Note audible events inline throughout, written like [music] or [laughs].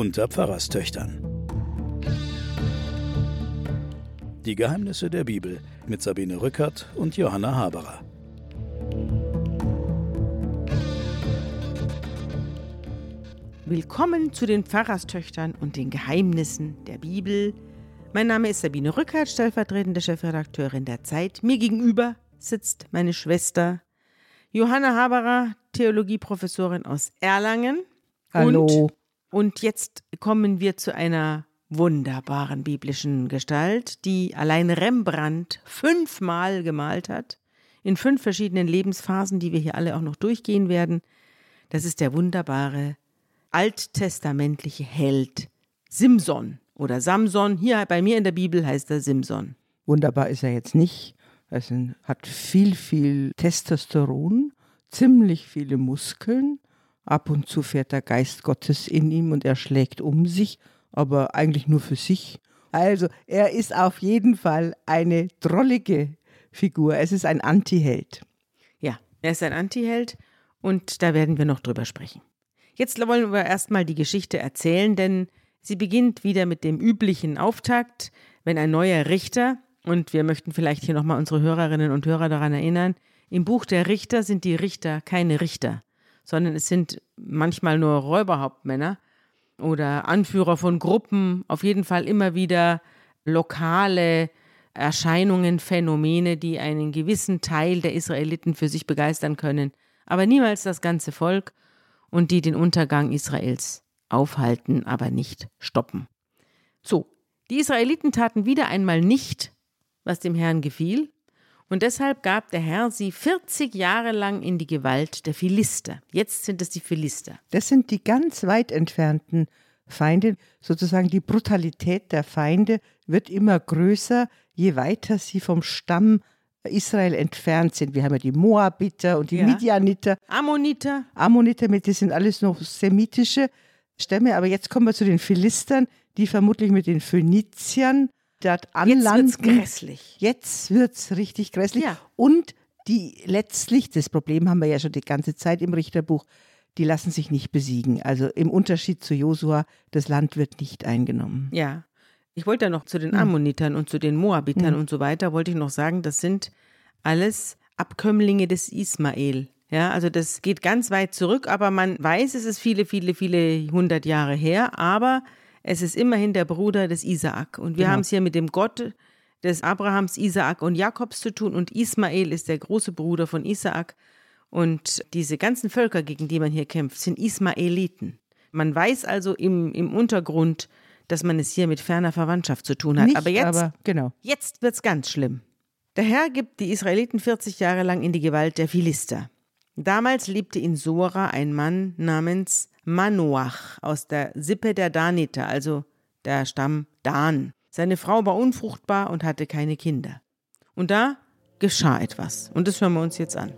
unter Pfarrerstöchtern. Die Geheimnisse der Bibel mit Sabine Rückert und Johanna Haberer. Willkommen zu den Pfarrerstöchtern und den Geheimnissen der Bibel. Mein Name ist Sabine Rückert, stellvertretende Chefredakteurin der Zeit. Mir gegenüber sitzt meine Schwester Johanna Haberer, Theologieprofessorin aus Erlangen. Hallo. Und, und jetzt kommen wir zu einer wunderbaren biblischen Gestalt, die allein Rembrandt fünfmal gemalt hat, in fünf verschiedenen Lebensphasen, die wir hier alle auch noch durchgehen werden. Das ist der wunderbare alttestamentliche Held Simson oder Samson. Hier bei mir in der Bibel heißt er Simson. Wunderbar ist er jetzt nicht. Er hat viel, viel Testosteron, ziemlich viele Muskeln. Ab und zu fährt der Geist Gottes in ihm und er schlägt um sich, aber eigentlich nur für sich. Also, er ist auf jeden Fall eine drollige Figur. Es ist ein Antiheld. Ja, er ist ein Antiheld und da werden wir noch drüber sprechen. Jetzt wollen wir erstmal die Geschichte erzählen, denn sie beginnt wieder mit dem üblichen Auftakt, wenn ein neuer Richter, und wir möchten vielleicht hier nochmal unsere Hörerinnen und Hörer daran erinnern, im Buch der Richter sind die Richter keine Richter, sondern es sind manchmal nur Räuberhauptmänner oder Anführer von Gruppen, auf jeden Fall immer wieder lokale Erscheinungen, Phänomene, die einen gewissen Teil der Israeliten für sich begeistern können, aber niemals das ganze Volk und die den Untergang Israels aufhalten, aber nicht stoppen. So, die Israeliten taten wieder einmal nicht, was dem Herrn gefiel, und deshalb gab der Herr sie 40 Jahre lang in die Gewalt der Philister. Jetzt sind es die Philister. Das sind die ganz weit entfernten Feinde. Sozusagen die Brutalität der Feinde wird immer größer, je weiter sie vom Stamm Israel entfernt sind. Wir haben ja die Moabiter und die ja. Midianiter. Ammoniter. Ammoniter, das sind alles noch semitische Stämme. Aber jetzt kommen wir zu den Philistern, die vermutlich mit den Phöniziern dort anlanden. Jetzt wird's grässlich. Jetzt wird's richtig grässlich. Ja. Und die letztlich, das Problem haben wir ja schon die ganze Zeit im Richterbuch, die lassen sich nicht besiegen. Also im Unterschied zu Josua, das Land wird nicht eingenommen. Ja. Ich wollte ja noch zu den hm. Ammonitern und zu den Moabitern mhm. und so weiter, wollte ich noch sagen, das sind alles Abkömmlinge des Ismael. Ja, also das geht ganz weit zurück, aber man weiß, es ist viele, viele, viele hundert Jahre her, aber es ist immerhin der Bruder des Isaak. Und wir genau. haben es hier mit dem Gott des Abrahams, Isaak und Jakobs zu tun. Und Ismael ist der große Bruder von Isaak. Und diese ganzen Völker, gegen die man hier kämpft, sind Ismaeliten. Man weiß also im, im Untergrund, dass man es hier mit ferner Verwandtschaft zu tun hat. Nicht, aber jetzt, aber genau. jetzt wird es ganz schlimm. Der Herr gibt die Israeliten 40 Jahre lang in die Gewalt der Philister. Damals lebte in Sora ein Mann namens Manoach aus der Sippe der Daniter, also der Stamm Dan. Seine Frau war unfruchtbar und hatte keine Kinder. Und da geschah etwas. Und das hören wir uns jetzt an.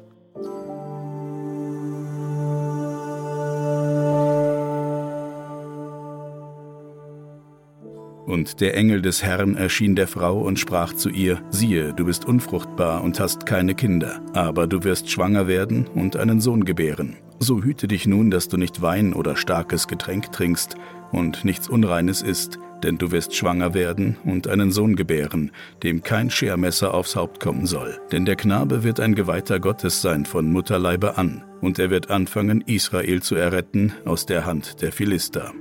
Und der Engel des Herrn erschien der Frau und sprach zu ihr, siehe, du bist unfruchtbar und hast keine Kinder, aber du wirst schwanger werden und einen Sohn gebären. So hüte dich nun, dass du nicht Wein oder starkes Getränk trinkst und nichts Unreines isst, denn du wirst schwanger werden und einen Sohn gebären, dem kein Schermesser aufs Haupt kommen soll. Denn der Knabe wird ein Geweihter Gottes sein von Mutterleibe an, und er wird anfangen, Israel zu erretten aus der Hand der Philister.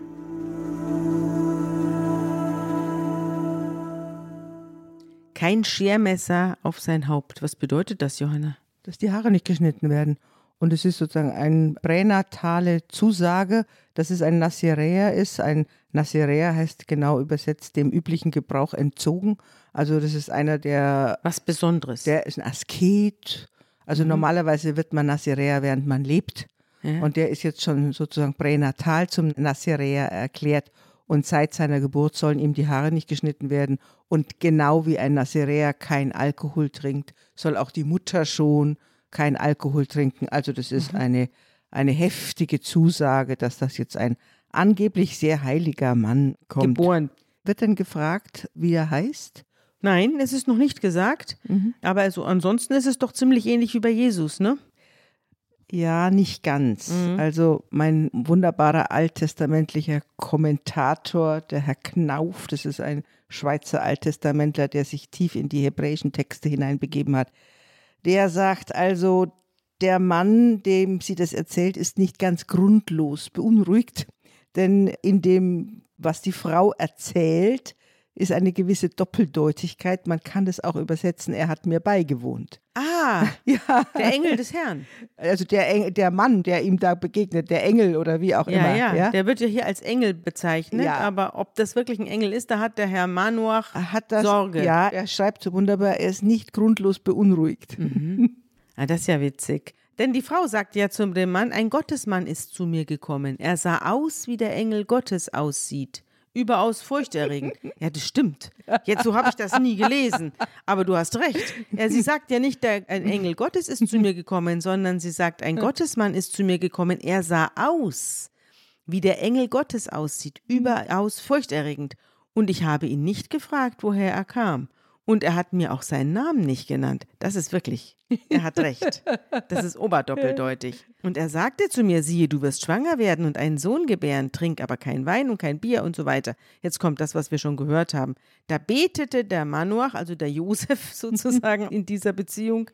kein Schermesser auf sein Haupt. Was bedeutet das, Johanna? Dass die Haare nicht geschnitten werden. Und es ist sozusagen eine pränatale Zusage, dass es ein Naziräer ist. Ein Naziräer heißt genau übersetzt dem üblichen Gebrauch entzogen. Also das ist einer der... Was Besonderes. Der ist ein Asket. Also mhm. normalerweise wird man Naziräer, während man lebt. Ja. Und der ist jetzt schon sozusagen pränatal zum Naziräer erklärt und seit seiner Geburt sollen ihm die Haare nicht geschnitten werden. Und genau wie ein Naziräer kein Alkohol trinkt, soll auch die Mutter schon kein Alkohol trinken. Also das ist mhm. eine, eine heftige Zusage, dass das jetzt ein angeblich sehr heiliger Mann kommt. Geboren. Wird denn gefragt, wie er heißt? Nein, es ist noch nicht gesagt. Mhm. Aber also ansonsten ist es doch ziemlich ähnlich wie bei Jesus, ne? Ja, nicht ganz. Mhm. Also mein wunderbarer alttestamentlicher Kommentator, der Herr Knauf, das ist ein Schweizer Alttestamentler, der sich tief in die hebräischen Texte hineinbegeben hat, der sagt also, der Mann, dem sie das erzählt, ist nicht ganz grundlos beunruhigt, denn in dem, was die Frau erzählt, ist eine gewisse Doppeldeutigkeit. Man kann das auch übersetzen, er hat mir beigewohnt. Ah, [laughs] ja. der Engel des Herrn. Also der, Engel, der Mann, der ihm da begegnet, der Engel oder wie auch ja, immer. Ja, ja, der wird ja hier als Engel bezeichnet, ja. aber ob das wirklich ein Engel ist, da hat der Herr Manuach hat das, Sorge. Ja, er schreibt so wunderbar, er ist nicht grundlos beunruhigt. Mhm. Ah, das ist ja witzig. Denn die Frau sagt ja zu dem Mann, ein Gottesmann ist zu mir gekommen. Er sah aus, wie der Engel Gottes aussieht überaus furchterregend. Ja, das stimmt. Jetzt so habe ich das nie gelesen. Aber du hast recht. Ja, sie sagt ja nicht, der, ein Engel Gottes ist zu mir gekommen, sondern sie sagt, ein Gottesmann ist zu mir gekommen. Er sah aus, wie der Engel Gottes aussieht, überaus furchterregend. Und ich habe ihn nicht gefragt, woher er kam. Und er hat mir auch seinen Namen nicht genannt. Das ist wirklich, er hat recht. Das ist oberdoppeldeutig. Und er sagte zu mir, siehe, du wirst schwanger werden und einen Sohn gebären, trink aber kein Wein und kein Bier und so weiter. Jetzt kommt das, was wir schon gehört haben. Da betete der Manoach, also der Josef [laughs] sozusagen in dieser Beziehung,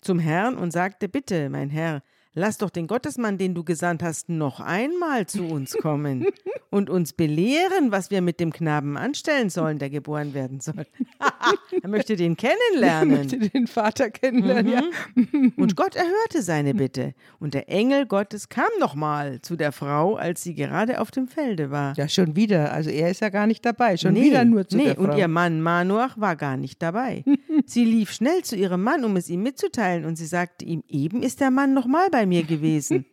zum Herrn und sagte, bitte, mein Herr, Lass doch den Gottesmann, den du gesandt hast, noch einmal zu uns kommen [laughs] und uns belehren, was wir mit dem Knaben anstellen sollen, der geboren werden soll. [laughs] er möchte den kennenlernen. Er möchte den Vater kennenlernen, mhm. ja. und Gott erhörte seine Bitte. Und der Engel Gottes kam nochmal zu der Frau, als sie gerade auf dem Felde war. Ja, schon wieder. Also er ist ja gar nicht dabei. Schon nee, wieder nur zu nee, der Frau. Und ihr Mann Manoach war gar nicht dabei. [laughs] sie lief schnell zu ihrem Mann, um es ihm mitzuteilen. Und sie sagte ihm, eben ist der Mann nochmal bei mir gewesen.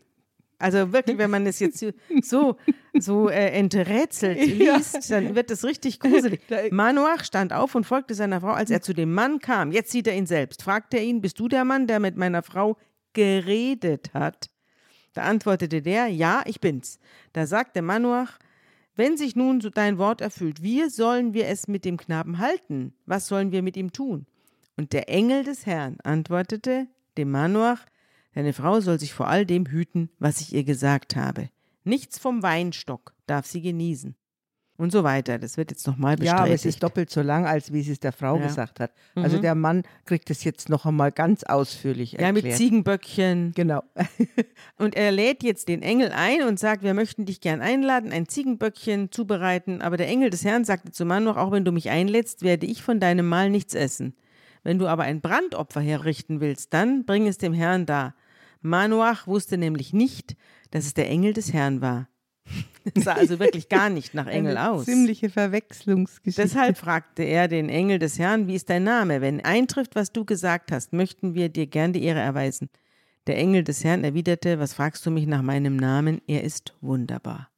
Also wirklich, wenn man es jetzt so, so äh, enträtselt [laughs] liest, dann wird es richtig gruselig. Manoach stand auf und folgte seiner Frau, als er zu dem Mann kam. Jetzt sieht er ihn selbst. Fragte er ihn, bist du der Mann, der mit meiner Frau geredet hat? Da antwortete der, ja, ich bin's. Da sagte Manoach, wenn sich nun so dein Wort erfüllt, wie sollen wir es mit dem Knaben halten? Was sollen wir mit ihm tun? Und der Engel des Herrn antwortete dem Manoach, Deine Frau soll sich vor all dem hüten, was ich ihr gesagt habe. Nichts vom Weinstock darf sie genießen. Und so weiter. Das wird jetzt nochmal bestätigt. Ja, aber es ist doppelt so lang, als wie sie es der Frau ja. gesagt hat. Also mhm. der Mann kriegt es jetzt noch einmal ganz ausführlich erklärt. Ja, mit Ziegenböckchen. Genau. [laughs] und er lädt jetzt den Engel ein und sagt, wir möchten dich gern einladen, ein Ziegenböckchen zubereiten. Aber der Engel des Herrn sagte zum Mann noch, auch wenn du mich einlädst, werde ich von deinem Mahl nichts essen. Wenn du aber ein Brandopfer herrichten willst, dann bring es dem Herrn da. Manoach wusste nämlich nicht, dass es der Engel des Herrn war. Es sah also wirklich gar nicht nach Engel Eine aus. Ziemliche Verwechslungsgeschichte. Deshalb fragte er den Engel des Herrn, wie ist dein Name? Wenn eintrifft, was du gesagt hast, möchten wir dir gern die Ehre erweisen. Der Engel des Herrn erwiderte, was fragst du mich nach meinem Namen? Er ist wunderbar.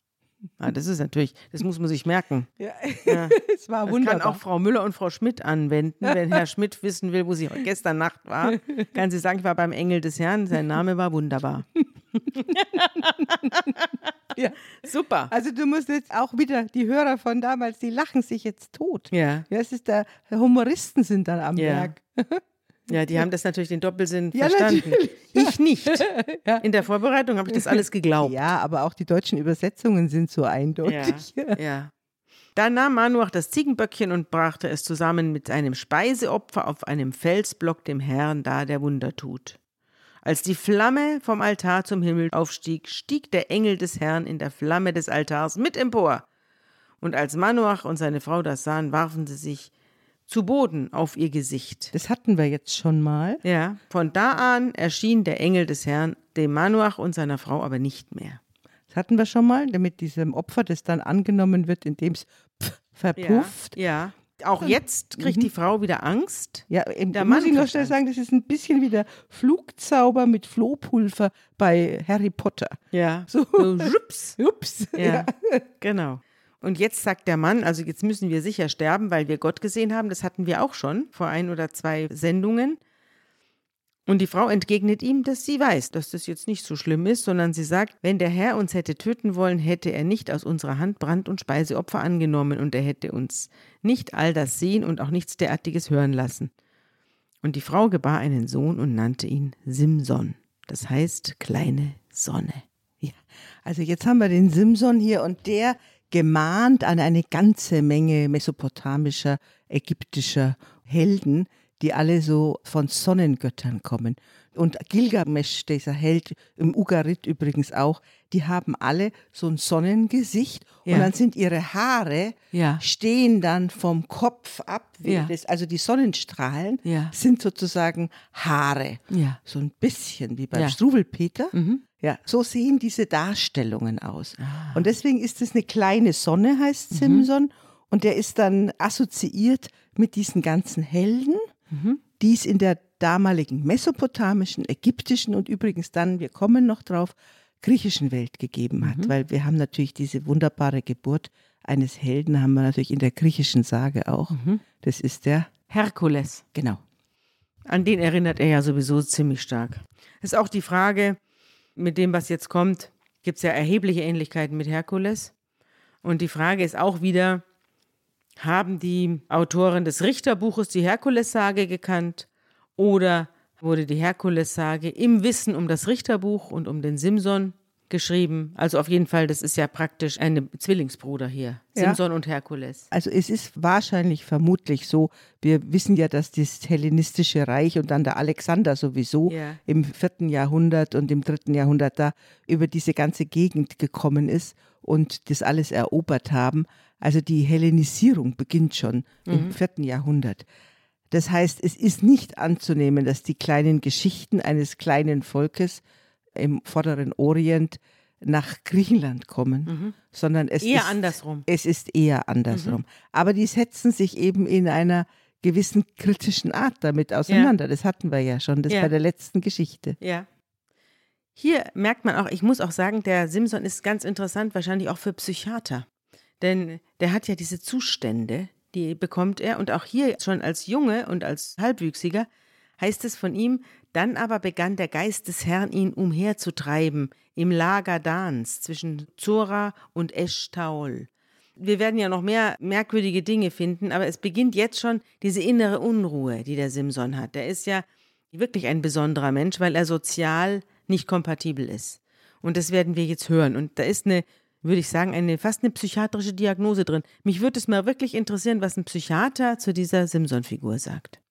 Ah, das ist natürlich, das muss man sich merken. Ja, ja. [laughs] es war wunderbar. Das kann auch Frau Müller und Frau Schmidt anwenden. Wenn Herr Schmidt wissen will, wo sie gestern Nacht war, kann sie sagen, ich war beim Engel des Herrn, sein Name war wunderbar. [laughs] ja. Super. Also du musst jetzt auch wieder, die Hörer von damals, die lachen sich jetzt tot. Ja. Ja, es ist der, Humoristen sind dann am ja. Werk. [laughs] Ja, die haben das natürlich den Doppelsinn ja, verstanden. Natürlich. Ich nicht. [laughs] ja. In der Vorbereitung habe ich das alles geglaubt. Ja, aber auch die deutschen Übersetzungen sind so eindeutig. Ja. [laughs] ja. Dann nahm Manuach das Ziegenböckchen und brachte es zusammen mit einem Speiseopfer auf einem Felsblock dem Herrn dar, der Wunder tut. Als die Flamme vom Altar zum Himmel aufstieg, stieg der Engel des Herrn in der Flamme des Altars mit empor. Und als Manuach und seine Frau das sahen, warfen sie sich zu Boden auf ihr Gesicht. Das hatten wir jetzt schon mal. Ja, von da an erschien der Engel des Herrn dem Manuach und seiner Frau aber nicht mehr. Das hatten wir schon mal, mit diesem Opfer, das dann angenommen wird, indem es verpufft. Ja, ja. Auch jetzt kriegt mhm. die Frau wieder Angst. Ja, eben, da muss ich noch schnell sagen, das ist ein bisschen wie der Flugzauber mit Flohpulver bei Harry Potter. Ja. So, so jups. [laughs] Jups. Ja, ja. genau. Und jetzt sagt der Mann, also jetzt müssen wir sicher sterben, weil wir Gott gesehen haben. Das hatten wir auch schon vor ein oder zwei Sendungen. Und die Frau entgegnet ihm, dass sie weiß, dass das jetzt nicht so schlimm ist, sondern sie sagt, wenn der Herr uns hätte töten wollen, hätte er nicht aus unserer Hand Brand- und Speiseopfer angenommen und er hätte uns nicht all das sehen und auch nichts derartiges hören lassen. Und die Frau gebar einen Sohn und nannte ihn Simson. Das heißt kleine Sonne. Ja, also jetzt haben wir den Simson hier und der gemahnt an eine ganze Menge mesopotamischer, ägyptischer Helden, die alle so von Sonnengöttern kommen. Und Gilgamesch, dieser Held im Ugarit übrigens auch, die haben alle so ein Sonnengesicht ja. und dann sind ihre Haare, ja. stehen dann vom Kopf ab. Ja. Das, also die Sonnenstrahlen sind sozusagen Haare. So ein bisschen wie beim. Struwelpeter. Mhm. Ja, so sehen diese Darstellungen aus. Ah. Und deswegen ist es eine kleine Sonne, heißt mhm. Simson. Und der ist dann assoziiert mit diesen ganzen Helden, mhm. die es in der damaligen mesopotamischen, ägyptischen und übrigens dann, wir kommen noch drauf, griechischen Welt gegeben hat. Mhm. Weil wir haben natürlich diese wunderbare Geburt eines Helden, haben wir natürlich in der griechischen Sage auch. Mhm. Das ist der Herkules. Genau. An den erinnert er ja sowieso ziemlich stark. Ist auch die Frage, mit dem, was jetzt kommt, gibt es ja erhebliche Ähnlichkeiten mit Herkules. Und die Frage ist auch wieder, haben die Autoren des Richterbuches die Herkules-Sage gekannt oder wurde die Herkules-Sage im Wissen um das Richterbuch und um den Simson geschrieben? Also auf jeden Fall, das ist ja praktisch ein Zwillingsbruder hier, Simson ja. und Herkules. Also es ist wahrscheinlich vermutlich so, wir wissen ja, dass das hellenistische Reich und dann der Alexander sowieso ja. im vierten Jahrhundert und im dritten Jahrhundert da über diese ganze Gegend gekommen ist und das alles erobert haben. Also die Hellenisierung beginnt schon mhm. im vierten Jahrhundert. Das heißt, es ist nicht anzunehmen, dass die kleinen Geschichten eines kleinen Volkes im vorderen Orient nach Griechenland kommen, mhm. sondern es eher ist andersrum. Es ist eher andersrum. Mhm. Aber die setzen sich eben in einer gewissen kritischen Art damit auseinander. Ja. Das hatten wir ja schon, das ja. bei der letzten Geschichte. Ja. Hier merkt man auch, ich muss auch sagen, der Simson ist ganz interessant, wahrscheinlich auch für Psychiater. Denn der hat ja diese Zustände, die bekommt er. Und auch hier schon als Junge und als Halbwüchsiger heißt es von ihm, dann aber begann der Geist des Herrn ihn umherzutreiben im Lager Dans zwischen Zora und Eschtaol. Wir werden ja noch mehr merkwürdige Dinge finden, aber es beginnt jetzt schon diese innere Unruhe, die der Simson hat. Der ist ja wirklich ein besonderer Mensch, weil er sozial nicht kompatibel ist. Und das werden wir jetzt hören. Und da ist eine, würde ich sagen, eine fast eine psychiatrische Diagnose drin. Mich würde es mal wirklich interessieren, was ein Psychiater zu dieser Simson-Figur sagt.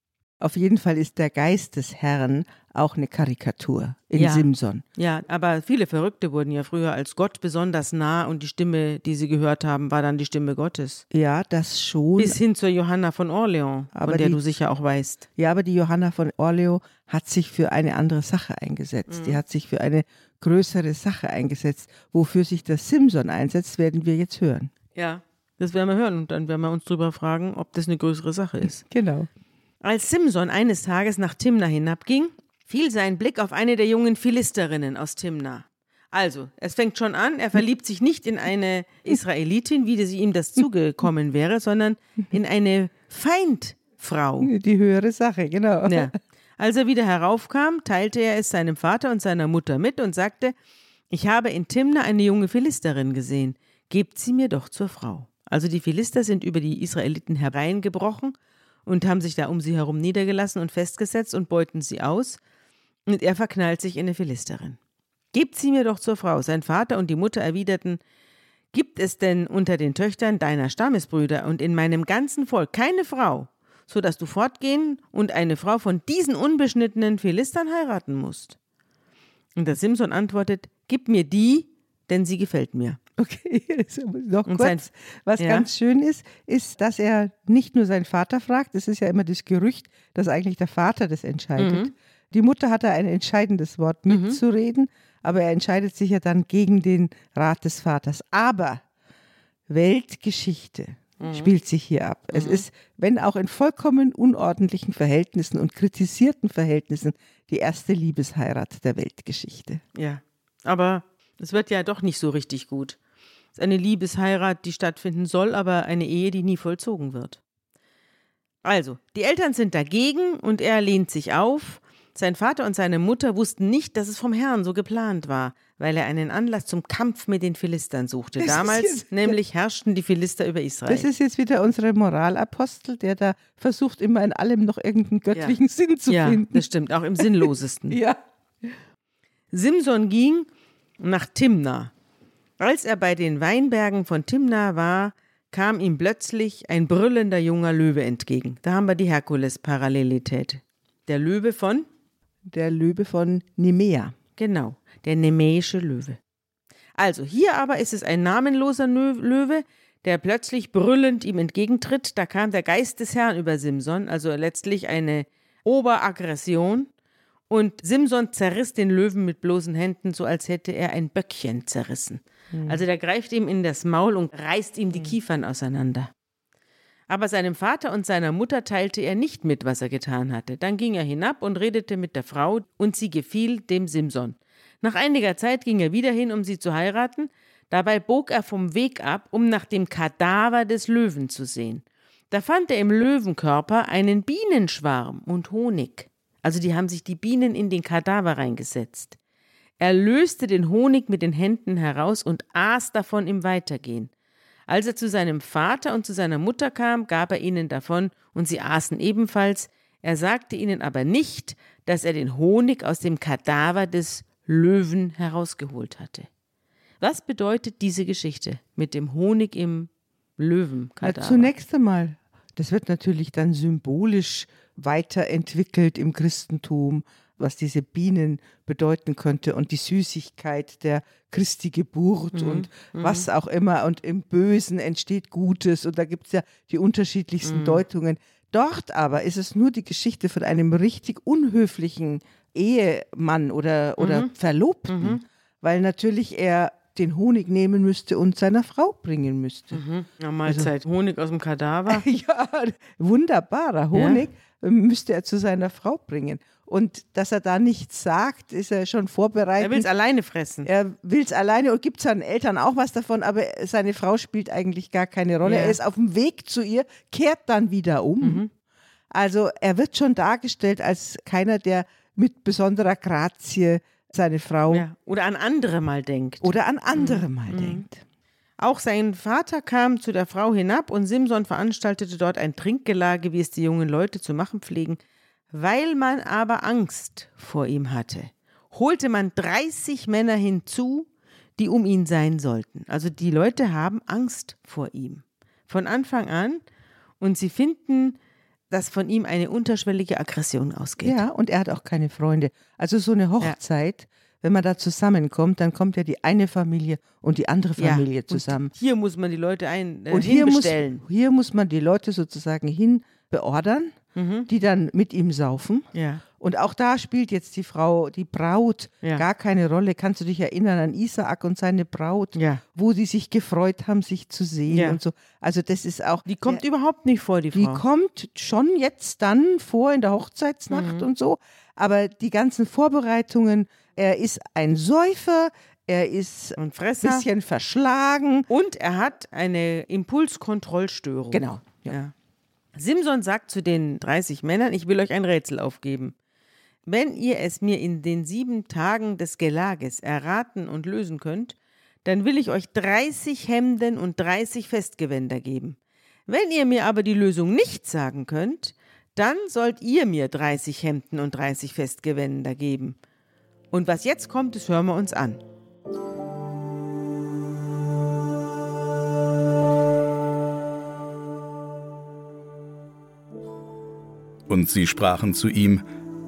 Auf jeden Fall ist der Geist des Herrn auch eine Karikatur in ja. Simson. Ja, aber viele Verrückte wurden ja früher als Gott besonders nah und die Stimme, die sie gehört haben, war dann die Stimme Gottes. Ja, das schon. Bis hin zur Johanna von Orleans, aber von der die, du sicher auch weißt. Ja, aber die Johanna von Orleans hat sich für eine andere Sache eingesetzt. Mhm. Die hat sich für eine größere Sache eingesetzt. Wofür sich der Simson einsetzt, werden wir jetzt hören. Ja, das werden wir hören und dann werden wir uns darüber fragen, ob das eine größere Sache ist. Genau. Als Simson eines Tages nach Timna hinabging, fiel sein Blick auf eine der jungen Philisterinnen aus Timna. Also, es fängt schon an, er verliebt sich nicht in eine Israelitin, wie sie ihm das zugekommen wäre, sondern in eine Feindfrau. Die höhere Sache, genau. Ja. Als er wieder heraufkam, teilte er es seinem Vater und seiner Mutter mit und sagte, ich habe in Timna eine junge Philisterin gesehen, gebt sie mir doch zur Frau. Also die Philister sind über die Israeliten hereingebrochen und haben sich da um sie herum niedergelassen und festgesetzt und beuten sie aus, und er verknallt sich in eine Philisterin. Gebt sie mir doch zur Frau. Sein Vater und die Mutter erwiderten, Gibt es denn unter den Töchtern deiner Stammesbrüder und in meinem ganzen Volk keine Frau, so dass du fortgehen und eine Frau von diesen unbeschnittenen Philistern heiraten musst? Und der Simson antwortet, Gib mir die, denn sie gefällt mir. Okay, [laughs] noch kurz. was ja. ganz schön ist, ist, dass er nicht nur seinen Vater fragt, es ist ja immer das Gerücht, dass eigentlich der Vater das entscheidet. Mhm. Die Mutter hat da ein entscheidendes Wort mhm. mitzureden, aber er entscheidet sich ja dann gegen den Rat des Vaters. Aber Weltgeschichte mhm. spielt sich hier ab. Es mhm. ist, wenn auch in vollkommen unordentlichen Verhältnissen und kritisierten Verhältnissen, die erste Liebesheirat der Weltgeschichte. Ja, aber es wird ja doch nicht so richtig gut. Es ist eine Liebesheirat, die stattfinden soll, aber eine Ehe, die nie vollzogen wird. Also, die Eltern sind dagegen und er lehnt sich auf sein Vater und seine Mutter wussten nicht, dass es vom Herrn so geplant war, weil er einen Anlass zum Kampf mit den Philistern suchte. Das Damals jetzt, nämlich herrschten die Philister über Israel. Das ist jetzt wieder unsere Moralapostel, der da versucht, immer in allem noch irgendeinen göttlichen ja. Sinn zu ja, finden. Ja, das stimmt, auch im Sinnlosesten. [laughs] ja. Simson ging nach Timna. Als er bei den Weinbergen von Timna war, kam ihm plötzlich ein brüllender junger Löwe entgegen. Da haben wir die Herkules-Parallelität. Der Löwe von? Der Löwe von Nemea. Genau, der nemäische Löwe. Also hier aber ist es ein namenloser Löwe, der plötzlich brüllend ihm entgegentritt. Da kam der Geist des Herrn über Simson, also letztlich eine Oberaggression. Und Simson zerriss den Löwen mit bloßen Händen, so als hätte er ein Böckchen zerrissen. Mhm. Also der greift ihm in das Maul und reißt ihm die hm. Kiefern auseinander. Aber seinem Vater und seiner Mutter teilte er nicht mit, was er getan hatte. Dann ging er hinab und redete mit der Frau, und sie gefiel dem Simson. Nach einiger Zeit ging er wieder hin, um sie zu heiraten. Dabei bog er vom Weg ab, um nach dem Kadaver des Löwen zu sehen. Da fand er im Löwenkörper einen Bienenschwarm und Honig. Also die haben sich die Bienen in den Kadaver reingesetzt. Er löste den Honig mit den Händen heraus und aß davon im Weitergehen. Als er zu seinem Vater und zu seiner Mutter kam, gab er ihnen davon, und sie aßen ebenfalls. Er sagte ihnen aber nicht, dass er den Honig aus dem Kadaver des Löwen herausgeholt hatte. Was bedeutet diese Geschichte mit dem Honig im Löwenkadaver? Ja, zunächst einmal, das wird natürlich dann symbolisch weiterentwickelt im Christentum was diese Bienen bedeuten könnte und die Süßigkeit der Christi Geburt mhm. und mhm. was auch immer. Und im Bösen entsteht Gutes und da gibt es ja die unterschiedlichsten mhm. Deutungen. Dort aber ist es nur die Geschichte von einem richtig unhöflichen Ehemann oder, oder mhm. Verlobten, mhm. weil natürlich er den Honig nehmen müsste und seiner Frau bringen müsste. Mhm. Ja, Mahlzeit. Also, Honig aus dem Kadaver. [laughs] ja, wunderbarer Honig ja? Müsste er zu seiner Frau bringen. Und dass er da nichts sagt, ist er schon vorbereitet. Er will es alleine fressen. Er will es alleine und gibt seinen Eltern auch was davon, aber seine Frau spielt eigentlich gar keine Rolle. Ja. Er ist auf dem Weg zu ihr, kehrt dann wieder um. Mhm. Also er wird schon dargestellt als keiner, der mit besonderer Grazie seine Frau. Ja. Oder an andere mal denkt. Oder an andere mhm. mal mhm. denkt. Auch sein Vater kam zu der Frau hinab und Simson veranstaltete dort ein Trinkgelage, wie es die jungen Leute zu machen pflegen. Weil man aber Angst vor ihm hatte, holte man 30 Männer hinzu, die um ihn sein sollten. Also die Leute haben Angst vor ihm. Von Anfang an. Und sie finden, dass von ihm eine unterschwellige Aggression ausgeht. Ja, und er hat auch keine Freunde. Also so eine Hochzeit. Wenn man da zusammenkommt, dann kommt ja die eine Familie und die andere Familie ja, zusammen. hier muss man die Leute ein, äh, und hier muss, hier muss man die Leute sozusagen hin beordern mhm. die dann mit ihm saufen. Ja. Und auch da spielt jetzt die Frau, die Braut, ja. gar keine Rolle. Kannst du dich erinnern an Isaak und seine Braut, ja. wo die sich gefreut haben, sich zu sehen ja. und so. Also das ist auch. Die kommt überhaupt nicht vor, die Frau. Die kommt schon jetzt dann vor in der Hochzeitsnacht mhm. und so. Aber die ganzen Vorbereitungen, er ist ein Säufer, er ist ein bisschen verschlagen. Und er hat eine Impulskontrollstörung. Genau. ja. Simson sagt zu den 30 Männern, ich will euch ein Rätsel aufgeben. Wenn ihr es mir in den sieben Tagen des Gelages erraten und lösen könnt, dann will ich euch 30 Hemden und 30 Festgewänder geben. Wenn ihr mir aber die Lösung nicht sagen könnt, dann sollt ihr mir 30 Hemden und 30 Festgewänder geben. Und was jetzt kommt, das hören wir uns an. Und sie sprachen zu ihm,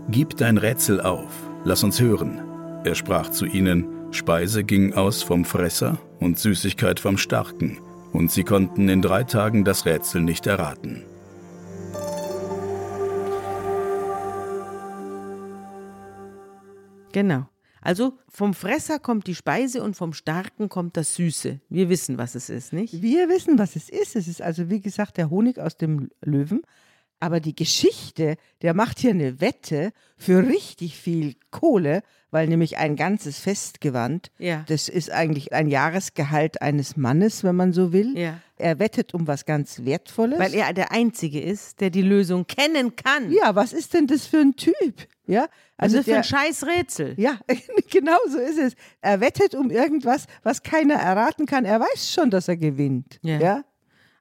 Gib dein Rätsel auf, lass uns hören. Er sprach zu ihnen, Speise ging aus vom Fresser und Süßigkeit vom Starken, und sie konnten in drei Tagen das Rätsel nicht erraten. Genau. Also vom Fresser kommt die Speise und vom Starken kommt das Süße. Wir wissen, was es ist, nicht? Wir wissen, was es ist. Es ist also, wie gesagt, der Honig aus dem Löwen. Aber die Geschichte, der macht hier eine Wette für richtig viel Kohle, weil nämlich ein ganzes Festgewand, ja. das ist eigentlich ein Jahresgehalt eines Mannes, wenn man so will. Ja. Er wettet um was ganz Wertvolles. Weil er der Einzige ist, der die Lösung kennen kann. Ja, was ist denn das für ein Typ? Ja, also, also für ein scheiß Rätsel. Ja, [laughs] genau so ist es. Er wettet um irgendwas, was keiner erraten kann. Er weiß schon, dass er gewinnt. ja? ja?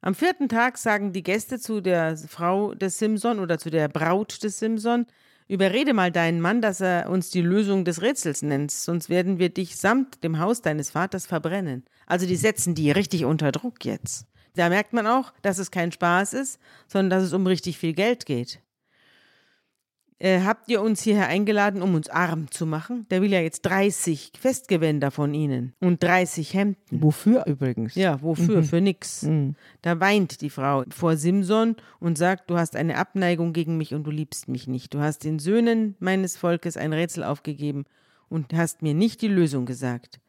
Am vierten Tag sagen die Gäste zu der Frau des Simson oder zu der Braut des Simson, Überrede mal deinen Mann, dass er uns die Lösung des Rätsels nennt, sonst werden wir dich samt dem Haus deines Vaters verbrennen. Also die setzen die richtig unter Druck jetzt. Da merkt man auch, dass es kein Spaß ist, sondern dass es um richtig viel Geld geht. Äh, habt ihr uns hierher eingeladen, um uns arm zu machen? Der will ja jetzt 30 Festgewänder von ihnen und 30 Hemden. Wofür übrigens? Ja, wofür? Mhm. Für nix. Mhm. Da weint die Frau vor Simson und sagt, du hast eine Abneigung gegen mich und du liebst mich nicht. Du hast den Söhnen meines Volkes ein Rätsel aufgegeben und hast mir nicht die Lösung gesagt.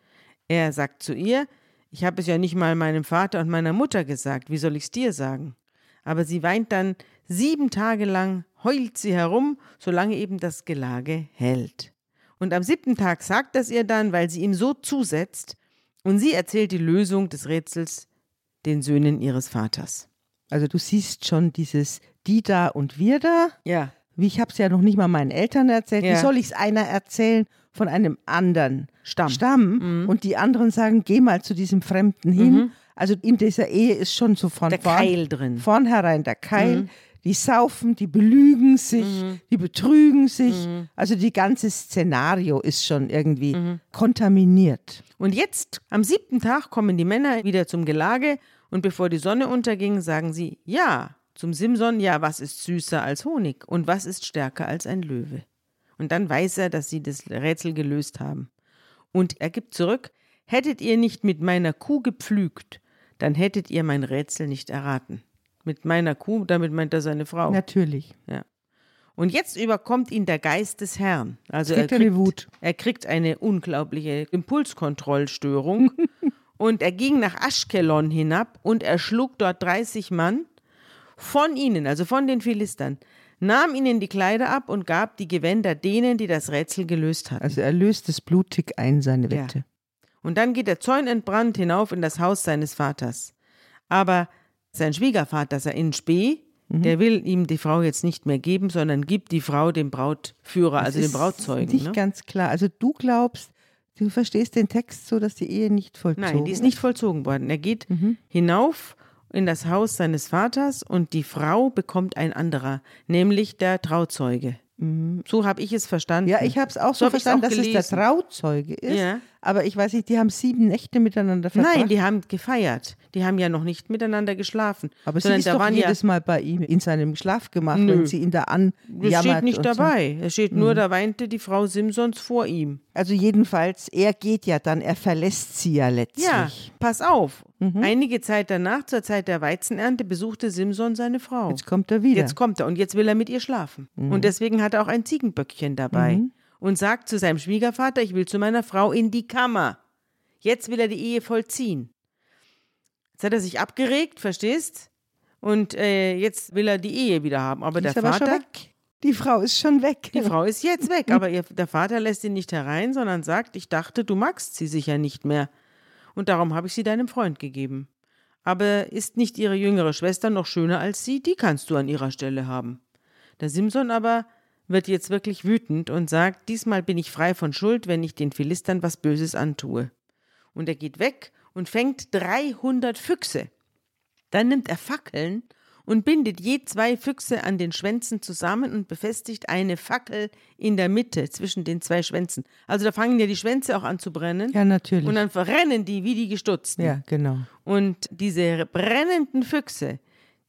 Er sagt zu ihr, ich habe es ja nicht mal meinem Vater und meiner Mutter gesagt, wie soll ich es dir sagen? Aber sie weint dann sieben Tage lang, heult sie herum, solange eben das Gelage hält. Und am siebten Tag sagt das ihr dann, weil sie ihm so zusetzt, und sie erzählt die Lösung des Rätsels den Söhnen ihres Vaters. Also du siehst schon dieses die da und wir da. Ja. Wie ich habe es ja noch nicht mal meinen Eltern erzählt. Ja. Wie soll ich es einer erzählen von einem anderen Stamm. Stamm? Mhm. Und die anderen sagen, geh mal zu diesem Fremden hin. Mhm. Also in dieser Ehe ist schon so von Der vorn, Keil drin. vornherein der Keil. Mhm. Die saufen, die belügen sich, Mhm. die betrügen sich. Also die ganze Szenario ist schon irgendwie Mhm. kontaminiert. Und jetzt, am siebten Tag, kommen die Männer wieder zum Gelage und bevor die Sonne unterging, sagen sie, ja, zum Simson, ja, was ist süßer als Honig und was ist stärker als ein Löwe? Und dann weiß er, dass sie das Rätsel gelöst haben. Und er gibt zurück, hättet ihr nicht mit meiner Kuh gepflügt, dann hättet ihr mein Rätsel nicht erraten. Mit meiner Kuh, damit meint er seine Frau. Natürlich. Ja. Und jetzt überkommt ihn der Geist des Herrn. Also er Kriegt er eine kriegt, Wut. er kriegt eine unglaubliche Impulskontrollstörung. [laughs] und er ging nach Aschkelon hinab und erschlug dort 30 Mann von ihnen, also von den Philistern, nahm ihnen die Kleider ab und gab die Gewänder denen, die das Rätsel gelöst hatten. Also er löst es blutig ein, seine Ja. Wette. Und dann geht der Zorn entbrannt hinauf in das Haus seines Vaters. Aber sein Schwiegervater, sein in Spee, Mhm. der will ihm die Frau jetzt nicht mehr geben, sondern gibt die Frau dem Brautführer, also Das dem Brautzeugen. Ist nicht Ne? ganz klar. Also du glaubst, du verstehst den Text so, dass die Ehe nicht vollzogen Nein, die ist nicht vollzogen worden. Er geht Mhm. hinauf in das Haus seines Vaters und die Frau bekommt ein anderer, nämlich der Trauzeuge. So habe ich es verstanden. Mhm. Ja, ich habe es auch So so, verstanden, auch dass es der. Trauzeuge ist. Ja. Aber ich weiß nicht, die haben sieben Nächte miteinander verbracht. Nein, die haben gefeiert. Die haben ja noch nicht miteinander geschlafen. aber sie ist doch jedes Mal bei ihm in seinem Schlafgemach, Nö. wenn sie ihn da anjammert. Das steht nicht und so. dabei. Es steht nur, da weinte die Frau Simsons vor ihm. Also jedenfalls, er geht ja dann, er verlässt sie ja letztlich. Ja, pass auf. Mhm. Einige Zeit danach, zur Zeit der Weizenernte, besuchte Simson seine Frau. Jetzt kommt er wieder. Jetzt kommt er und jetzt will er mit ihr schlafen. Mhm. Und deswegen hat er auch ein Ziegenböckchen dabei und sagt zu seinem Schwiegervater, ich will zu meiner Frau in die Kammer. Jetzt will er die Ehe vollziehen. Jetzt hat er sich abgeregt, verstehst? Und äh, jetzt will er die Ehe wieder haben. Aber Die der aber Vater, weg. Die Frau ist schon weg. die Frau ist jetzt weg. [laughs] Aber ihr, der Vater lässt ihn nicht herein, sondern sagt, ich dachte, du magst sie sicher nicht mehr. Und darum habe ich sie deinem Freund gegeben. Aber ist nicht ihre jüngere Schwester noch schöner als sie? Die kannst du an ihrer Stelle haben. Der Simson aber wird jetzt wirklich wütend und sagt, diesmal bin ich frei von Schuld, wenn ich den Philistern was Böses antue. Und er geht weg und fängt 300 Füchse. Dann nimmt er Fackeln und bindet je zwei Füchse an den Schwänzen zusammen und befestigt eine Fackel in der Mitte zwischen den zwei Schwänzen. Also da fangen ja die Schwänze auch an zu brennen. Ja, natürlich. Und dann verrennen die wie die Gestutzten. ja, genau. Und diese brennenden Füchse,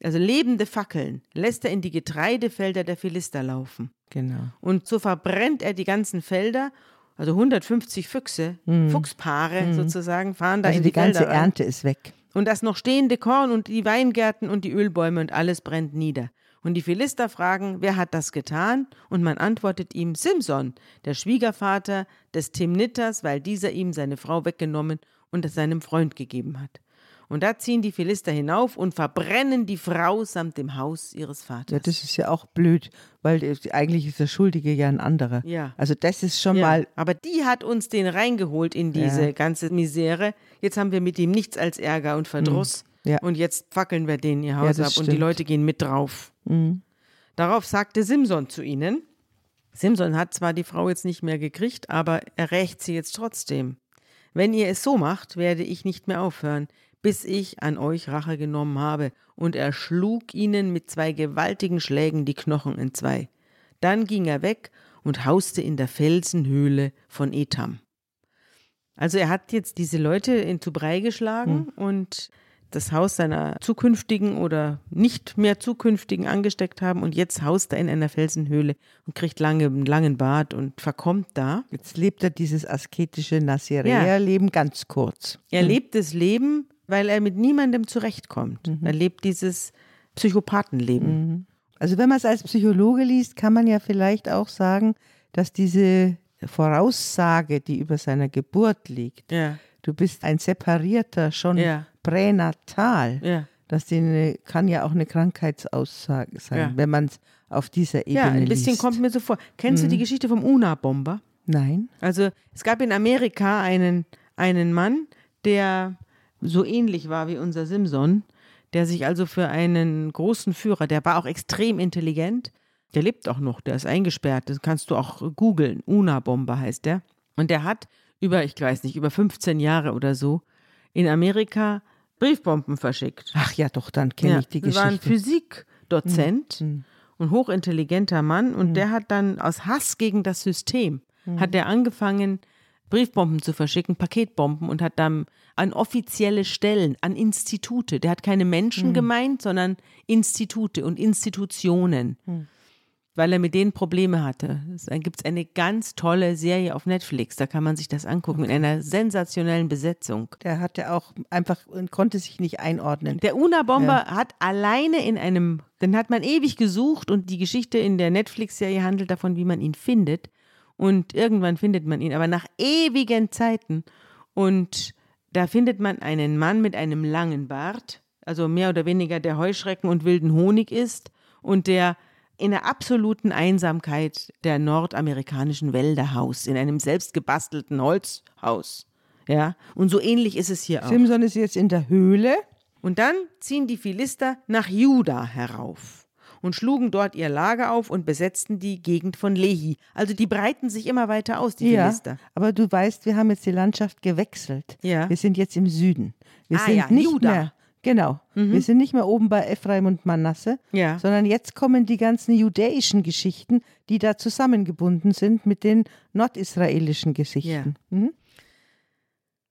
also lebende Fackeln, lässt er in die Getreidefelder der Philister laufen. Genau. Und so verbrennt er die ganzen Felder, also 150 Füchse, Fuchspaare sozusagen, fahren da Mhm. Also in die die, ganze Felder. Ernte ist weg. Und das noch stehende Korn und die Weingärten und die Ölbäume und alles brennt nieder. Und die Philister fragen, wer hat das getan? Und man antwortet ihm, Simson, der Schwiegervater des Timnitters, weil dieser ihm seine Frau weggenommen und es seinem Freund gegeben hat. Und da ziehen die Philister hinauf und verbrennen die Frau samt dem Haus ihres Vaters. Ja, das ist ja auch blöd, weil eigentlich ist der Schuldige ja ein anderer. Ja. Also das ist schon Ja, mal, aber die hat uns den reingeholt in diese Ja. ganze Misere. Jetzt haben wir mit ihm nichts als Ärger und Verdruss. Mhm. Ja. Und jetzt fackeln wir denen ihr Haus ab und die stimmt. Leute gehen mit drauf. Mhm. Darauf sagte Simson zu ihnen. Simson hat zwar die Frau jetzt nicht mehr gekriegt, aber er rächt sie jetzt trotzdem. Wenn ihr es so macht, werde ich nicht mehr aufhören, bis ich an euch Rache genommen habe. Und er schlug ihnen mit zwei gewaltigen Schlägen die Knochen entzwei. Dann ging er weg und hauste in der Felsenhöhle von Etam. Also er hat jetzt diese Leute in zu Brei geschlagen hm. und das Haus seiner zukünftigen oder nicht mehr zukünftigen angesteckt haben und jetzt haust er in einer Felsenhöhle und kriegt lange, einen langen Bart und verkommt da. Jetzt lebt er dieses asketische Nazirea-Leben ja. ganz kurz. Er hm. lebt das Leben, weil er mit niemandem zurechtkommt. Mhm. Er lebt dieses Psychopathenleben. Mhm. Also wenn man es als Psychologe liest, kann man ja vielleicht auch sagen, dass diese Voraussage, die über seiner Geburt liegt, ja. du bist ein separierter, schon ja. pränatal, ja. das die kann ja auch eine Krankheitsaussage sein, wenn man es auf dieser Ebene liest. Ja, ein bisschen liest. kommt mir so vor. Kennst mhm. du die Geschichte vom Una-Bomber? Nein. Also es gab in Amerika einen, einen Mann, der so ähnlich war wie unser Simson, der sich also für einen großen Führer, der war auch extrem intelligent, der lebt auch noch, der ist eingesperrt, das kannst du auch googeln. Una-Bomber heißt der. Und der hat über, ich weiß nicht, über 15 Jahre oder so in Amerika Briefbomben verschickt. Ach ja, doch, dann kenne ja, ich die Geschichte. war ein Physikdozent mhm. und hochintelligenter Mann und mhm. der hat dann aus Hass gegen das System, mhm. hat er angefangen, Briefbomben zu verschicken, Paketbomben und hat dann an offizielle Stellen, an Institute, der hat keine Menschen hm. gemeint, sondern Institute und Institutionen, hm. weil er mit denen Probleme hatte. Da gibt es eine ganz tolle Serie auf Netflix, da kann man sich das angucken, okay. in einer sensationellen Besetzung. Der hatte auch einfach, konnte sich nicht einordnen. Der Una-Bomber ja. hat alleine in einem, den hat man ewig gesucht und die Geschichte in der Netflix-Serie handelt davon, wie man ihn findet und irgendwann findet man ihn, aber nach ewigen Zeiten. Und da findet man einen Mann mit einem langen Bart, also mehr oder weniger der Heuschrecken und wilden Honig ist und der in der absoluten Einsamkeit der nordamerikanischen Wälder haust, in einem selbstgebastelten Holzhaus. Ja, und so ähnlich ist es hier auch. Simson ist jetzt in der Höhle. Und dann ziehen die Philister nach Juda herauf und schlugen dort ihr Lager auf und besetzten die Gegend von Lehi. Also die breiten sich immer weiter aus, die ja, Philister. Aber du weißt, wir haben jetzt die Landschaft gewechselt. Ja. Wir sind jetzt im Süden. Wir ah, sind ja, nicht Juda. mehr. Genau. Mhm. Wir sind nicht mehr oben bei Ephraim und Manasse, ja. sondern jetzt kommen die ganzen judäischen Geschichten, die da zusammengebunden sind mit den nordisraelischen Geschichten. Ja. Mhm.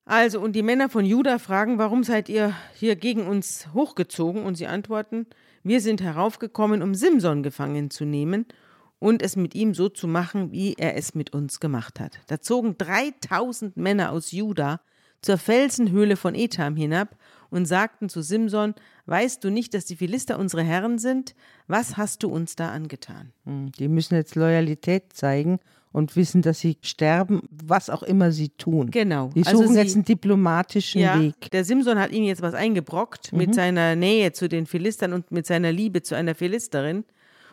Also, und die Männer von Juda fragen, warum seid ihr hier gegen uns hochgezogen? Und sie antworten, wir sind heraufgekommen, um Simson gefangen zu nehmen und es mit ihm so zu machen, wie er es mit uns gemacht hat. Da zogen 3000 Männer aus Juda zur Felsenhöhle von Etam hinab und sagten zu Simson: Weißt du nicht, dass die Philister unsere Herren sind? Was hast du uns da angetan? Hm, die müssen jetzt Loyalität zeigen und wissen, dass sie sterben, was auch immer sie tun. Genau. Die also suchen also sie, jetzt einen diplomatischen ja, Weg. Der Simson hat ihnen jetzt was eingebrockt mhm. mit seiner Nähe zu den Philistern und mit seiner Liebe zu einer Philisterin.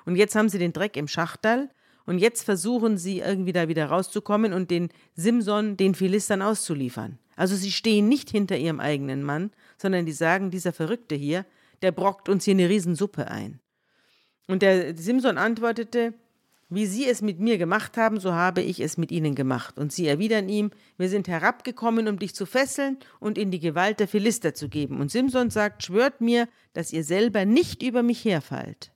Und jetzt haben sie den Dreck im Schachterl. Und jetzt versuchen sie irgendwie da wieder rauszukommen und den Simson den Philistern auszuliefern. Also sie stehen nicht hinter ihrem eigenen Mann, sondern die sagen, dieser Verrückte hier, der brockt uns hier eine Riesensuppe ein. Und der Simson antwortete, wie Sie es mit mir gemacht haben, so habe ich es mit Ihnen gemacht. Und sie erwidern ihm, wir sind herabgekommen, um dich zu fesseln und in die Gewalt der Philister zu geben. Und Simson sagt, schwört mir, dass ihr selber nicht über mich herfallt.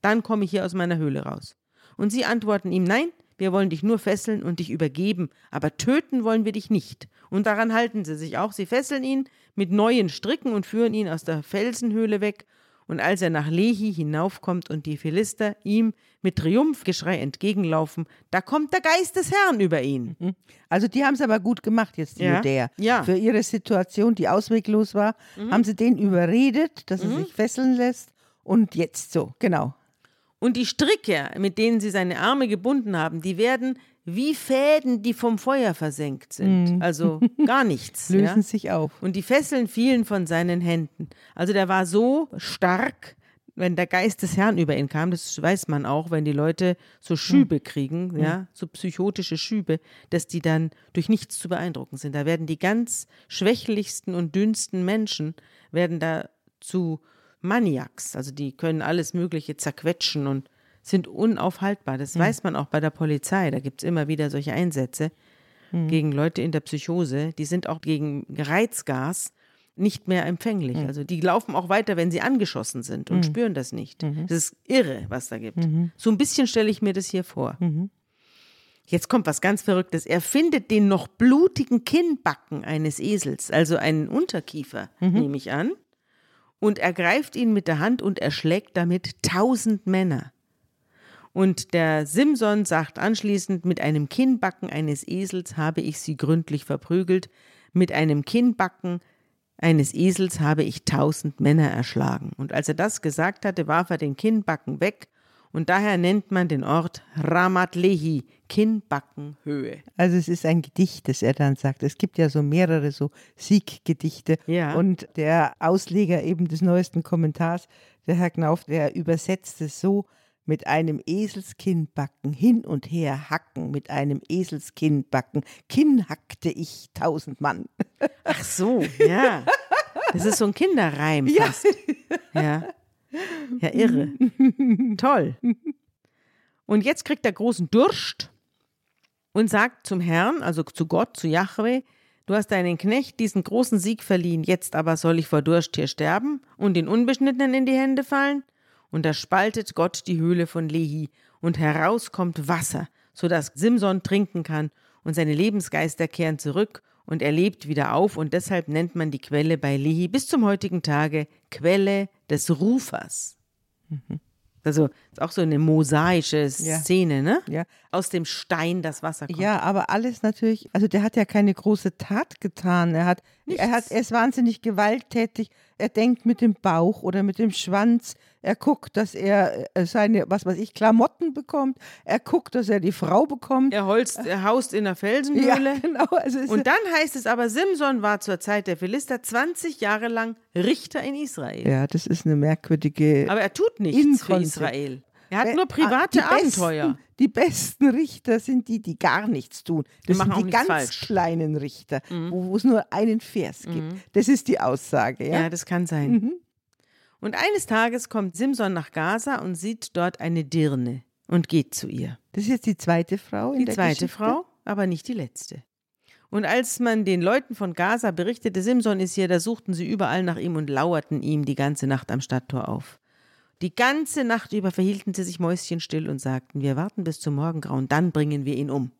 Dann komme ich hier aus meiner Höhle raus. Und sie antworten ihm, nein, wir wollen dich nur fesseln und dich übergeben, aber töten wollen wir dich nicht. Und daran halten sie sich auch. Sie fesseln ihn mit neuen Stricken und führen ihn aus der Felsenhöhle weg und als er nach Lehi hinaufkommt und die Philister ihm mit Triumphgeschrei entgegenlaufen, da kommt der Geist des Herrn über ihn. Mhm. Also die haben es aber gut gemacht jetzt, die ja. Judäer. Ja. Für ihre Situation, die ausweglos war, mhm. haben sie den überredet, dass er mhm. sich fesseln lässt. Und jetzt so, genau. Und die Stricke, mit denen sie seine Arme gebunden haben, die werden wie Fäden, die vom Feuer versenkt sind. Mm. Also [laughs] gar nichts. Lösen ja? sich auf. Und die Fesseln fielen von seinen Händen. Also der war so stark, wenn der Geist des Herrn über ihn kam, das weiß man auch, wenn die Leute so Schübe mm. kriegen, mm. ja, so psychotische Schübe, dass die dann durch nichts zu beeindrucken sind. Da werden die ganz schwächlichsten und dünnsten Menschen werden da zu Maniacs. Also die können alles Mögliche zerquetschen und sind unaufhaltbar. Das mhm. weiß man auch bei der Polizei. Da gibt es immer wieder solche Einsätze mhm. gegen Leute in der Psychose. Die sind auch gegen Reizgas nicht mehr empfänglich. Mhm. Also die laufen auch weiter, wenn sie angeschossen sind und spüren das nicht. Das ist irre, was da gibt. So ein bisschen stelle ich mir das hier vor. Jetzt kommt was ganz Verrücktes. Er findet den noch blutigen Kinnbacken eines Esels, also einen Unterkiefer, nehme ich an, und ergreift ihn mit der Hand und erschlägt damit tausend Männer. Und der Simson sagt anschließend, mit einem Kinnbacken eines Esels habe ich sie gründlich verprügelt, mit einem Kinnbacken eines Esels habe ich tausend Männer erschlagen. Und als er das gesagt hatte, warf er den Kinnbacken weg, und daher nennt man den Ort Ramat Lehi, Kinnbackenhöhe. Also es ist ein Gedicht, das er dann sagt. Es gibt ja so mehrere so Sieggedichte. Ja. Und der Ausleger eben des neuesten Kommentars, der Herr Knauf, der übersetzt es so, mit einem Eselskinnbacken hin und her hacken, mit einem Eselskinnbacken, Kinn hackte ich tausend Mann. Ach so, ja. Das ist so ein Kinderreim fast. Ja. Ja, irre. Toll. Und jetzt kriegt er großen Durst und sagt zum Herrn, also zu Gott, zu Jahwe, du hast deinen Knecht diesen großen Sieg verliehen, jetzt aber soll ich vor Durst hier sterben und den Unbeschnittenen in die Hände fallen? Und da spaltet Gott die Höhle von Lehi und heraus kommt Wasser, so dass Simson trinken kann und seine Lebensgeister kehren zurück und er lebt wieder auf und deshalb nennt man die Quelle bei Lehi bis zum heutigen Tage Quelle des Rufers. Also ist auch so eine mosaische Ja. Szene, ne? Ja. Aus dem Stein das Wasser kommt. Ja, aber alles natürlich, also der hat ja keine große Tat getan. Er hat, er hat, er ist wahnsinnig gewalttätig. Er denkt mit dem Bauch oder mit dem Schwanz. Er guckt, dass er äh, seine, was weiß ich, Klamotten bekommt. Er guckt, dass er die Frau bekommt. Er, holzt, er haust in der Ja, Felsenhöhle. [laughs] genau. Also Und dann heißt es aber, Simson war zur Zeit der Philister 20 Jahre lang Richter in Israel. ja, das ist eine merkwürdige. Aber er tut nichts für Inkonse- Israel. Er hat nur ah, private die Abenteuer. Besten, die besten Richter sind die, die gar nichts tun. Das machen sind die ganz falsch. Mhm. kleinen Richter, wo, wo es nur einen Vers gibt. Das ist die Aussage. Ja? Ja, das kann sein. Mhm. Und eines Tages kommt Simson nach Gaza und sieht dort eine Dirne und geht zu ihr. Das ist jetzt die zweite Frau in Die zweite Geschichte? Frau, aber nicht die letzte. Und als man den Leuten von Gaza berichtete, Simson ist hier, da suchten sie überall nach ihm und lauerten ihm die ganze Nacht am Stadttor auf. Die ganze Nacht über verhielten sie sich mäuschenstill und sagten, wir warten bis zum Morgengrauen, dann bringen wir ihn um.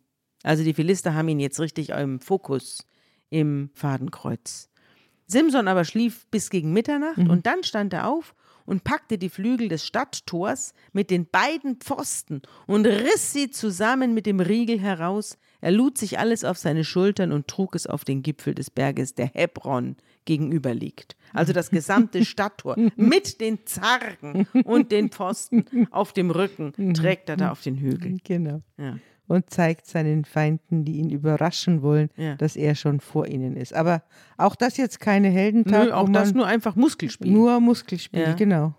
Also die Philister haben ihn jetzt richtig im Fokus im Fadenkreuz. Simson aber schlief bis gegen Mitternacht und dann stand er auf und packte die Flügel des Stadttors mit den beiden Pfosten und riss sie zusammen mit dem Riegel heraus. Er lud sich alles auf seine Schultern und trug es auf den Gipfel des Berges, der Hebron gegenüber liegt. Also das gesamte Stadttor mit den Zargen und den Pfosten auf dem Rücken trägt er da auf den Hügel. Genau. Ja. Und zeigt seinen Feinden, die ihn überraschen wollen, Ja. dass er schon vor ihnen ist. Aber auch das jetzt keine Heldentat, Nö, auch das nur einfach Muskelspiel. nur Muskelspiel, Ja. genau.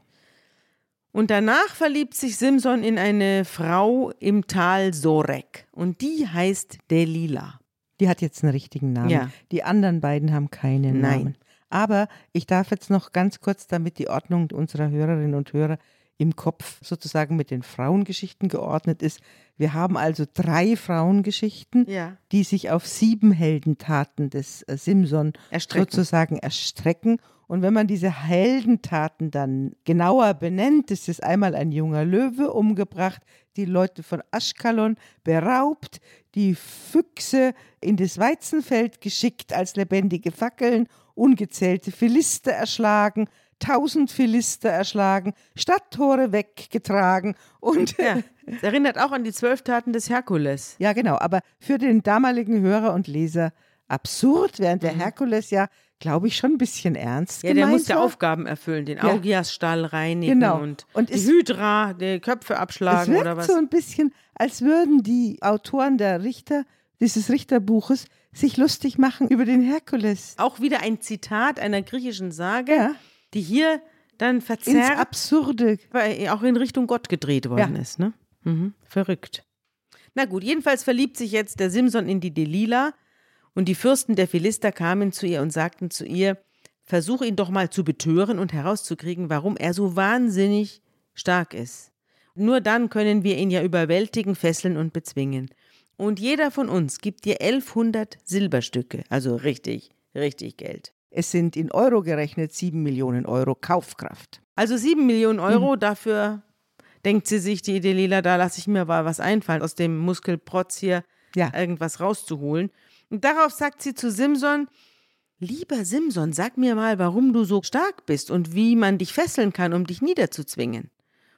Und danach verliebt sich Simson in eine Frau im Tal Sorek. Und die heißt Delila. Die hat jetzt einen richtigen Namen. Ja. Die anderen beiden haben keinen Nein. Namen. Aber ich darf jetzt noch ganz kurz, damit die Ordnung unserer Hörerinnen und Hörer im Kopf sozusagen mit den Frauengeschichten geordnet ist. Wir haben also drei Frauengeschichten, Ja. die sich auf sieben Heldentaten des äh, Simson Erstrecken. sozusagen erstrecken. Und wenn man diese Heldentaten dann genauer benennt, ist es einmal ein junger Löwe umgebracht, die Leute von Aschkalon beraubt, die Füchse in das Weizenfeld geschickt als lebendige Fackeln, ungezählte Philister erschlagen, tausend Philister erschlagen, Stadttore weggetragen und Ja. [laughs] Es erinnert auch an die zwölf Taten des Herkules. ja, genau. Aber für den damaligen Hörer und Leser absurd, während der Herkules ja, glaube ich, schon ein bisschen ernst Mhm. Ja, der gemeint muss ja war. Aufgaben erfüllen, den Ja. Augiasstall reinigen Genau. und, Und die es- Hydra, die Köpfe Es abschlagen wirkt oder was. so ein bisschen, als würden die Autoren der Richter, dieses Richterbuches, sich lustig machen über den Herkules. Auch wieder ein Zitat einer griechischen Sage, Ja. die hier dann Ins verzerrt, Absurde. weil auch in Richtung Gott gedreht worden Ja. ist. Ne? Mhm. Verrückt. Na gut, jedenfalls verliebt sich jetzt der Simson in die Delila und die Fürsten der Philister kamen zu ihr und sagten zu ihr, versuche ihn doch mal zu betören und herauszukriegen, warum er so wahnsinnig stark ist. Nur dann können wir ihn ja überwältigen, fesseln und bezwingen. Und jeder von uns gibt dir 1100 Silberstücke, also richtig, richtig Geld. Es sind in Euro gerechnet sieben Millionen Euro Kaufkraft. Also sieben Millionen Euro, mhm. dafür denkt sie sich, die Delila, da lasse ich mir mal was einfallen, aus dem Muskelprotz hier ja. irgendwas rauszuholen. Und darauf sagt sie zu Simson, Lieber Simson, sag mir mal, warum du so stark bist und wie man dich fesseln kann, um dich niederzuzwingen.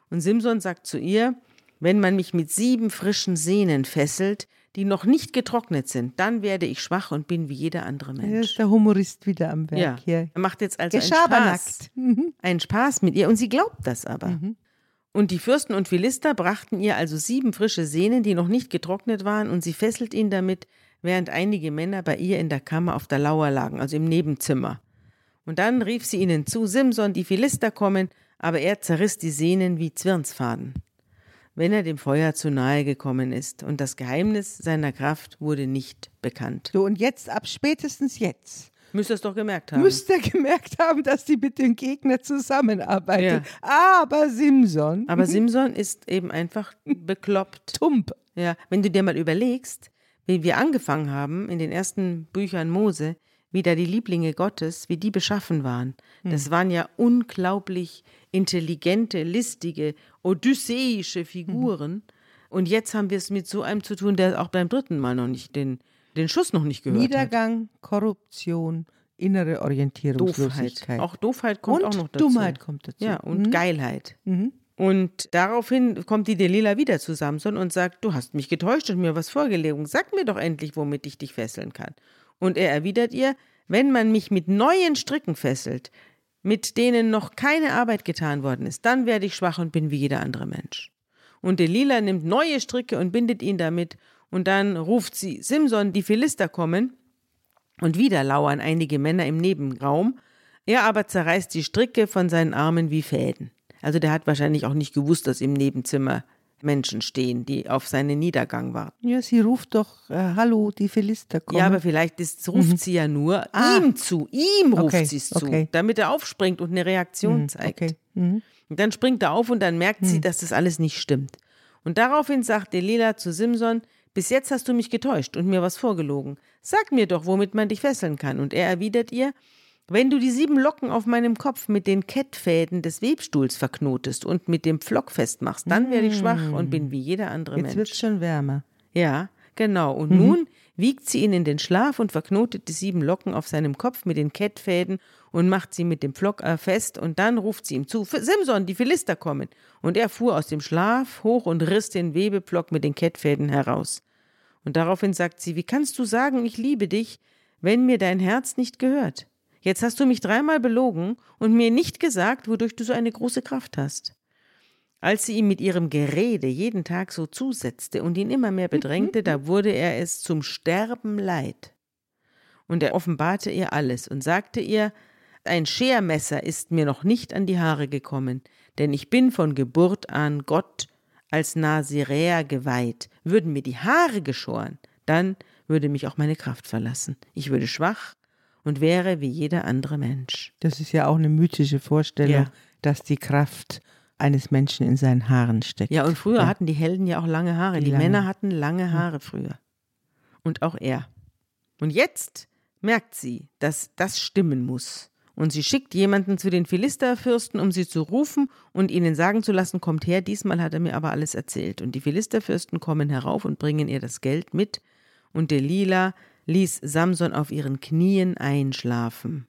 Und Simson sagt zu ihr, wenn man mich mit sieben frischen Sehnen fesselt, die noch nicht getrocknet sind, dann werde ich schwach und bin wie jeder andere Mensch. Er ist der Humorist wieder am Werk ja. hier. Er macht jetzt also einen Spaß, mhm. einen Spaß mit ihr und sie glaubt das aber. Mhm. Und die Fürsten und Philister brachten ihr also sieben frische Sehnen, die noch nicht getrocknet waren, und sie fesselt ihn damit, während einige Männer bei ihr in der Kammer auf der Lauer lagen, also im Nebenzimmer. Und dann rief sie ihnen zu, Simson, die Philister kommen, aber er zerriss die Sehnen wie Zwirnsfaden, wenn er dem Feuer zu nahe gekommen ist, und das Geheimnis seiner Kraft wurde nicht bekannt. So, und jetzt, ab spätestens jetzt, Müsste es doch gemerkt haben. Müsste er gemerkt haben, dass die mit dem Gegner zusammenarbeitet. Ja. Aber Simson. Aber Simson ist eben einfach bekloppt. Tump. Ja, wenn du dir mal überlegst, wie wir angefangen haben in den ersten Büchern Mose, wie da die Lieblinge Gottes, wie die beschaffen waren. Das hm. waren ja unglaublich intelligente, listige, odysseische Figuren. Mhm. Und jetzt haben wir es mit so einem zu tun, der auch beim dritten Mal noch nicht den, den Schuss noch nicht gehört Niedergang, hat. Niedergang, Korruption, innere Orientierungslosigkeit. Doofheit. Auch Doofheit kommt und auch noch dazu. Dummheit kommt dazu. Ja, und mhm. Geilheit. Mhm. Und daraufhin kommt die Delila wieder zu Samson und sagt, du hast mich getäuscht und mir was vorgelegt. Sag mir doch endlich, womit ich dich fesseln kann. Und er erwidert ihr, wenn man mich mit neuen Stricken fesselt, mit denen noch keine Arbeit getan worden ist, dann werde ich schwach und bin wie jeder andere Mensch. Und Delila nimmt neue Stricke und bindet ihn damit, und dann ruft sie Simson, die Philister kommen, und wieder lauern einige Männer im Nebenraum, er aber zerreißt die Stricke von seinen Armen wie Fäden. Also der hat wahrscheinlich auch nicht gewusst, dass im Nebenzimmer Menschen stehen, die auf seinen Niedergang warten. Ja, sie ruft doch, äh, hallo, die Philister kommen. Ja, aber vielleicht ist, ruft mhm. sie ja nur ah. ihm zu. Ihm ruft okay. sie es zu, okay. damit er aufspringt und eine Reaktion mhm. zeigt. Okay. Mhm. Und dann springt er auf und dann merkt sie, mhm. dass das alles nicht stimmt. Und daraufhin sagt Delilah zu Simson, bis jetzt hast du mich getäuscht und mir was vorgelogen. Sag mir doch, womit man dich fesseln kann. Und er erwidert ihr, wenn du die sieben Locken auf meinem Kopf mit den Kettfäden des Webstuhls verknotest und mit dem Pflock festmachst, dann werde ich schwach und bin wie jeder andere Jetzt Mensch. Jetzt wird schon wärmer. Ja, genau. Und mhm. nun wiegt sie ihn in den Schlaf und verknotet die sieben Locken auf seinem Kopf mit den Kettfäden und macht sie mit dem Pflock äh, fest und dann ruft sie ihm zu, Simson, die Philister kommen. Und er fuhr aus dem Schlaf hoch und riss den Webepflock mit den Kettfäden heraus. Und daraufhin sagt sie, wie kannst du sagen, ich liebe dich, wenn mir dein Herz nicht gehört? Jetzt hast du mich dreimal belogen und mir nicht gesagt, wodurch du so eine große Kraft hast. Als sie ihm mit ihrem Gerede jeden Tag so zusetzte und ihn immer mehr bedrängte, da wurde er es zum Sterben leid. Und er offenbarte ihr alles und sagte ihr, ein Schermesser ist mir noch nicht an die Haare gekommen, denn ich bin von Geburt an Gott als Naziräer geweiht. Würden mir die Haare geschoren, dann würde mich auch meine Kraft verlassen. Ich würde schwach und wäre wie jeder andere Mensch. Das ist ja auch eine mythische Vorstellung, ja. dass die Kraft eines Menschen in seinen Haaren steckt. Ja, und früher ja. hatten die Helden ja auch lange Haare. Die, die lange. Männer hatten lange Haare früher. Und auch er. Und jetzt merkt sie, dass das stimmen muss. Und sie schickt jemanden zu den Philisterfürsten, um sie zu rufen und ihnen sagen zu lassen, kommt her, diesmal hat er mir aber alles erzählt. Und die Philisterfürsten kommen herauf und bringen ihr das Geld mit. Und Delila ließ Samson auf ihren Knien einschlafen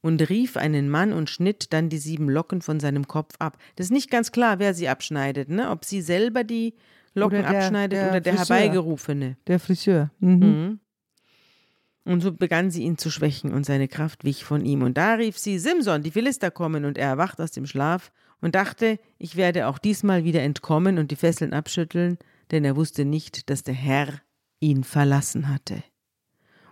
und rief einen Mann und schnitt dann die sieben Locken von seinem Kopf ab. Das ist nicht ganz klar, wer sie abschneidet, ne? ob sie selber die Locken oder der, abschneidet der oder der Friseur. Herbeigerufene. Der Friseur. Mhm. Mhm. Und so begann sie ihn zu schwächen und seine Kraft wich von ihm. Und da rief sie, Simson, die Philister kommen. Und er erwacht aus dem Schlaf und dachte, ich werde auch diesmal wieder entkommen und die Fesseln abschütteln, denn er wusste nicht, dass der Herr ihn verlassen hatte.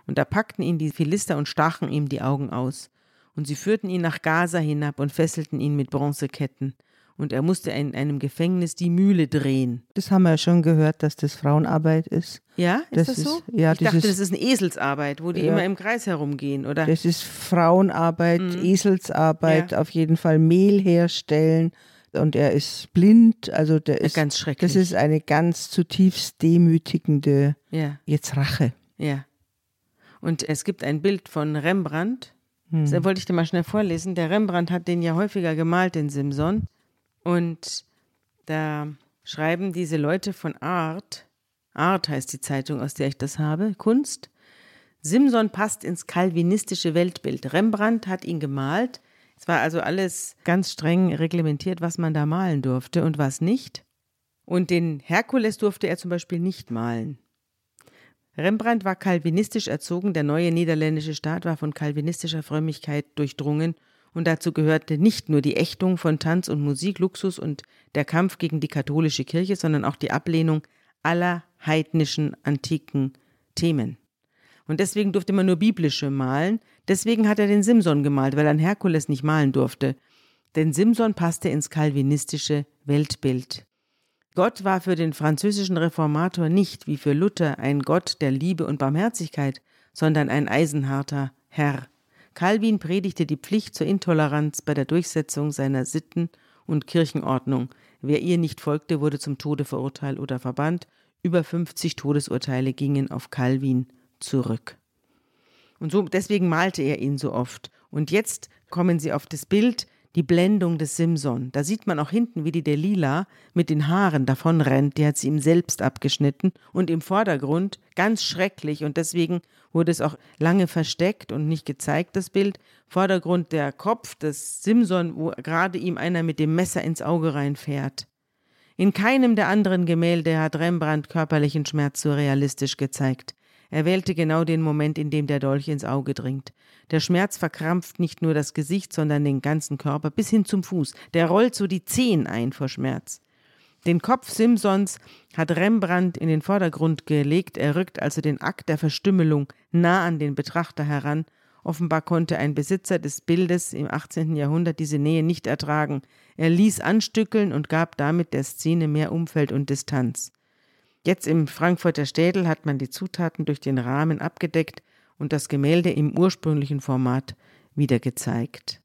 Und da packten ihn die Philister und stachen ihm die Augen aus. Und sie führten ihn nach Gaza hinab und fesselten ihn mit Bronzeketten. Und er musste in einem Gefängnis die Mühle drehen. Das haben wir ja schon gehört, dass das Frauenarbeit ist. Ja, ist das, das so? ja, ich dachte, das ist eine Eselsarbeit, wo die ja, immer im Kreis herumgehen, oder? Das ist Frauenarbeit, mhm. Eselsarbeit, ja. auf jeden Fall Mehl herstellen. Und er ist blind, also der ist ganz schrecklich. Das ist eine ganz zutiefst demütigende ja. jetzt Rache. Ja. Und es gibt ein Bild von Rembrandt, Hm. Das wollte ich dir mal schnell vorlesen. Der Rembrandt hat den ja häufiger gemalt, den Simson. Und da schreiben diese Leute von Art, Art heißt die Zeitung, aus der ich das habe, Kunst. Simson passt ins kalvinistische Weltbild. Rembrandt hat ihn gemalt. Es war also alles ganz streng reglementiert, was man da malen durfte und was nicht. Und den Herkules durfte er zum Beispiel nicht malen. Rembrandt war kalvinistisch erzogen, der neue niederländische Staat war von kalvinistischer Frömmigkeit durchdrungen und dazu gehörte nicht nur die Ächtung von Tanz und Musik, Luxus und der Kampf gegen die katholische Kirche, sondern auch die Ablehnung aller heidnischen antiken Themen. Und deswegen durfte man nur biblische malen, deswegen hat er den Simson gemalt, weil er Herkules nicht malen durfte. Denn Simson passte ins kalvinistische Weltbild. Gott war für den französischen Reformator nicht wie für Luther ein Gott der Liebe und Barmherzigkeit, sondern ein eisenharter Herr. Calvin predigte die Pflicht zur Intoleranz bei der Durchsetzung seiner Sitten und Kirchenordnung. Wer ihr nicht folgte, wurde zum Tode verurteilt oder verbannt. Über 50 Todesurteile gingen auf Calvin zurück. Und so deswegen malte er ihn so oft. Und jetzt kommen sie auf das Bild die Blendung des Simson. Da sieht man auch hinten, wie die Delila mit den Haaren davonrennt. Die hat sie ihm selbst abgeschnitten. Und im Vordergrund, ganz schrecklich, und deswegen wurde es auch lange versteckt und nicht gezeigt, das Bild. Vordergrund der Kopf des Simson, wo gerade ihm einer mit dem Messer ins Auge reinfährt. In keinem der anderen Gemälde hat Rembrandt körperlichen Schmerz so realistisch gezeigt. Er wählte genau den Moment, in dem der Dolch ins Auge dringt. Der Schmerz verkrampft nicht nur das Gesicht, sondern den ganzen Körper bis hin zum Fuß. Der rollt so die Zehen ein vor Schmerz. Den Kopf Simsons hat Rembrandt in den Vordergrund gelegt. Er rückt also den Akt der Verstümmelung nah an den Betrachter heran. Offenbar konnte ein Besitzer des Bildes im 18. Jahrhundert diese Nähe nicht ertragen. Er ließ anstückeln und gab damit der Szene mehr Umfeld und Distanz. Jetzt im Frankfurter Städel hat man die Zutaten durch den Rahmen abgedeckt und das Gemälde im ursprünglichen Format wieder gezeigt.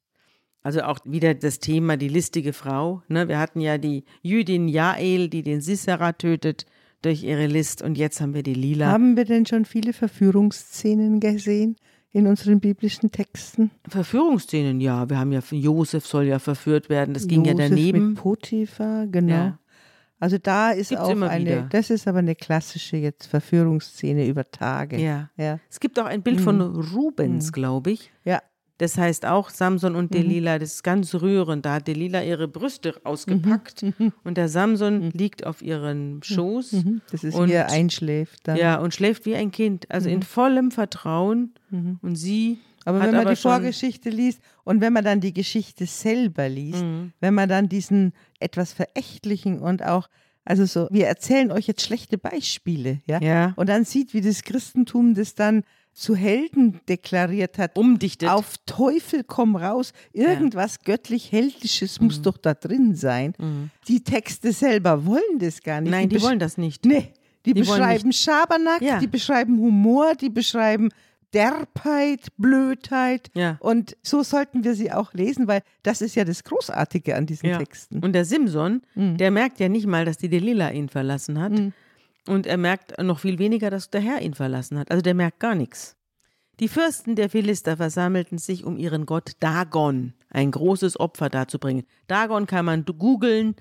Also auch wieder das Thema die listige Frau. Ne? Wir hatten ja die Jüdin Jael, die den Sisera tötet durch ihre List und jetzt haben wir die Lila. Haben wir denn schon viele Verführungsszenen gesehen in unseren biblischen Texten? Verführungsszenen, ja. Wir haben ja, Josef soll ja verführt werden, das ging Josef ja daneben. Mit Potiphar, genau. Ja. Also da ist Gibt's auch eine, wieder. das ist aber eine klassische jetzt Verführungsszene über Tage. Ja. ja. Es gibt auch ein Bild mhm. von Rubens, mhm. glaube ich. Ja. Das heißt auch Samson und mhm. Delila, das ist ganz rührend. Da hat Delila ihre Brüste ausgepackt mhm. und der Samson liegt auf ihrem Schoß. Das ist und, wie er einschläft. Dann. Ja, und schläft wie ein Kind, also in vollem Vertrauen. Und sie aber wenn man aber die Vorgeschichte liest und wenn man dann die Geschichte selber liest, mhm. wenn man dann diesen etwas verächtlichen und auch also so, wir erzählen euch jetzt schlechte Beispiele, ja? ja. Und dann sieht, wie das Christentum das dann zu Helden deklariert hat. Umdichtet. Auf Teufel komm raus. Irgendwas ja. göttlich-heldisches mhm. muss doch da drin sein. Mhm. Die Texte selber wollen das gar nicht. Nein, die, die wollen das nicht. Nee. Die, die beschreiben Schabernack, ja. die beschreiben Humor, die beschreiben Derbheit, Blödheit. Ja. Und so sollten wir sie auch lesen, weil das ist ja das Großartige an diesen ja. Texten. Und der Simson, mhm. der merkt ja nicht mal, dass die Delilah ihn verlassen hat. Mhm. Und er merkt noch viel weniger, dass der Herr ihn verlassen hat. Also der merkt gar nichts. Die Fürsten der Philister versammelten sich, um ihren Gott Dagon, ein großes Opfer darzubringen. Dagon kann man googeln.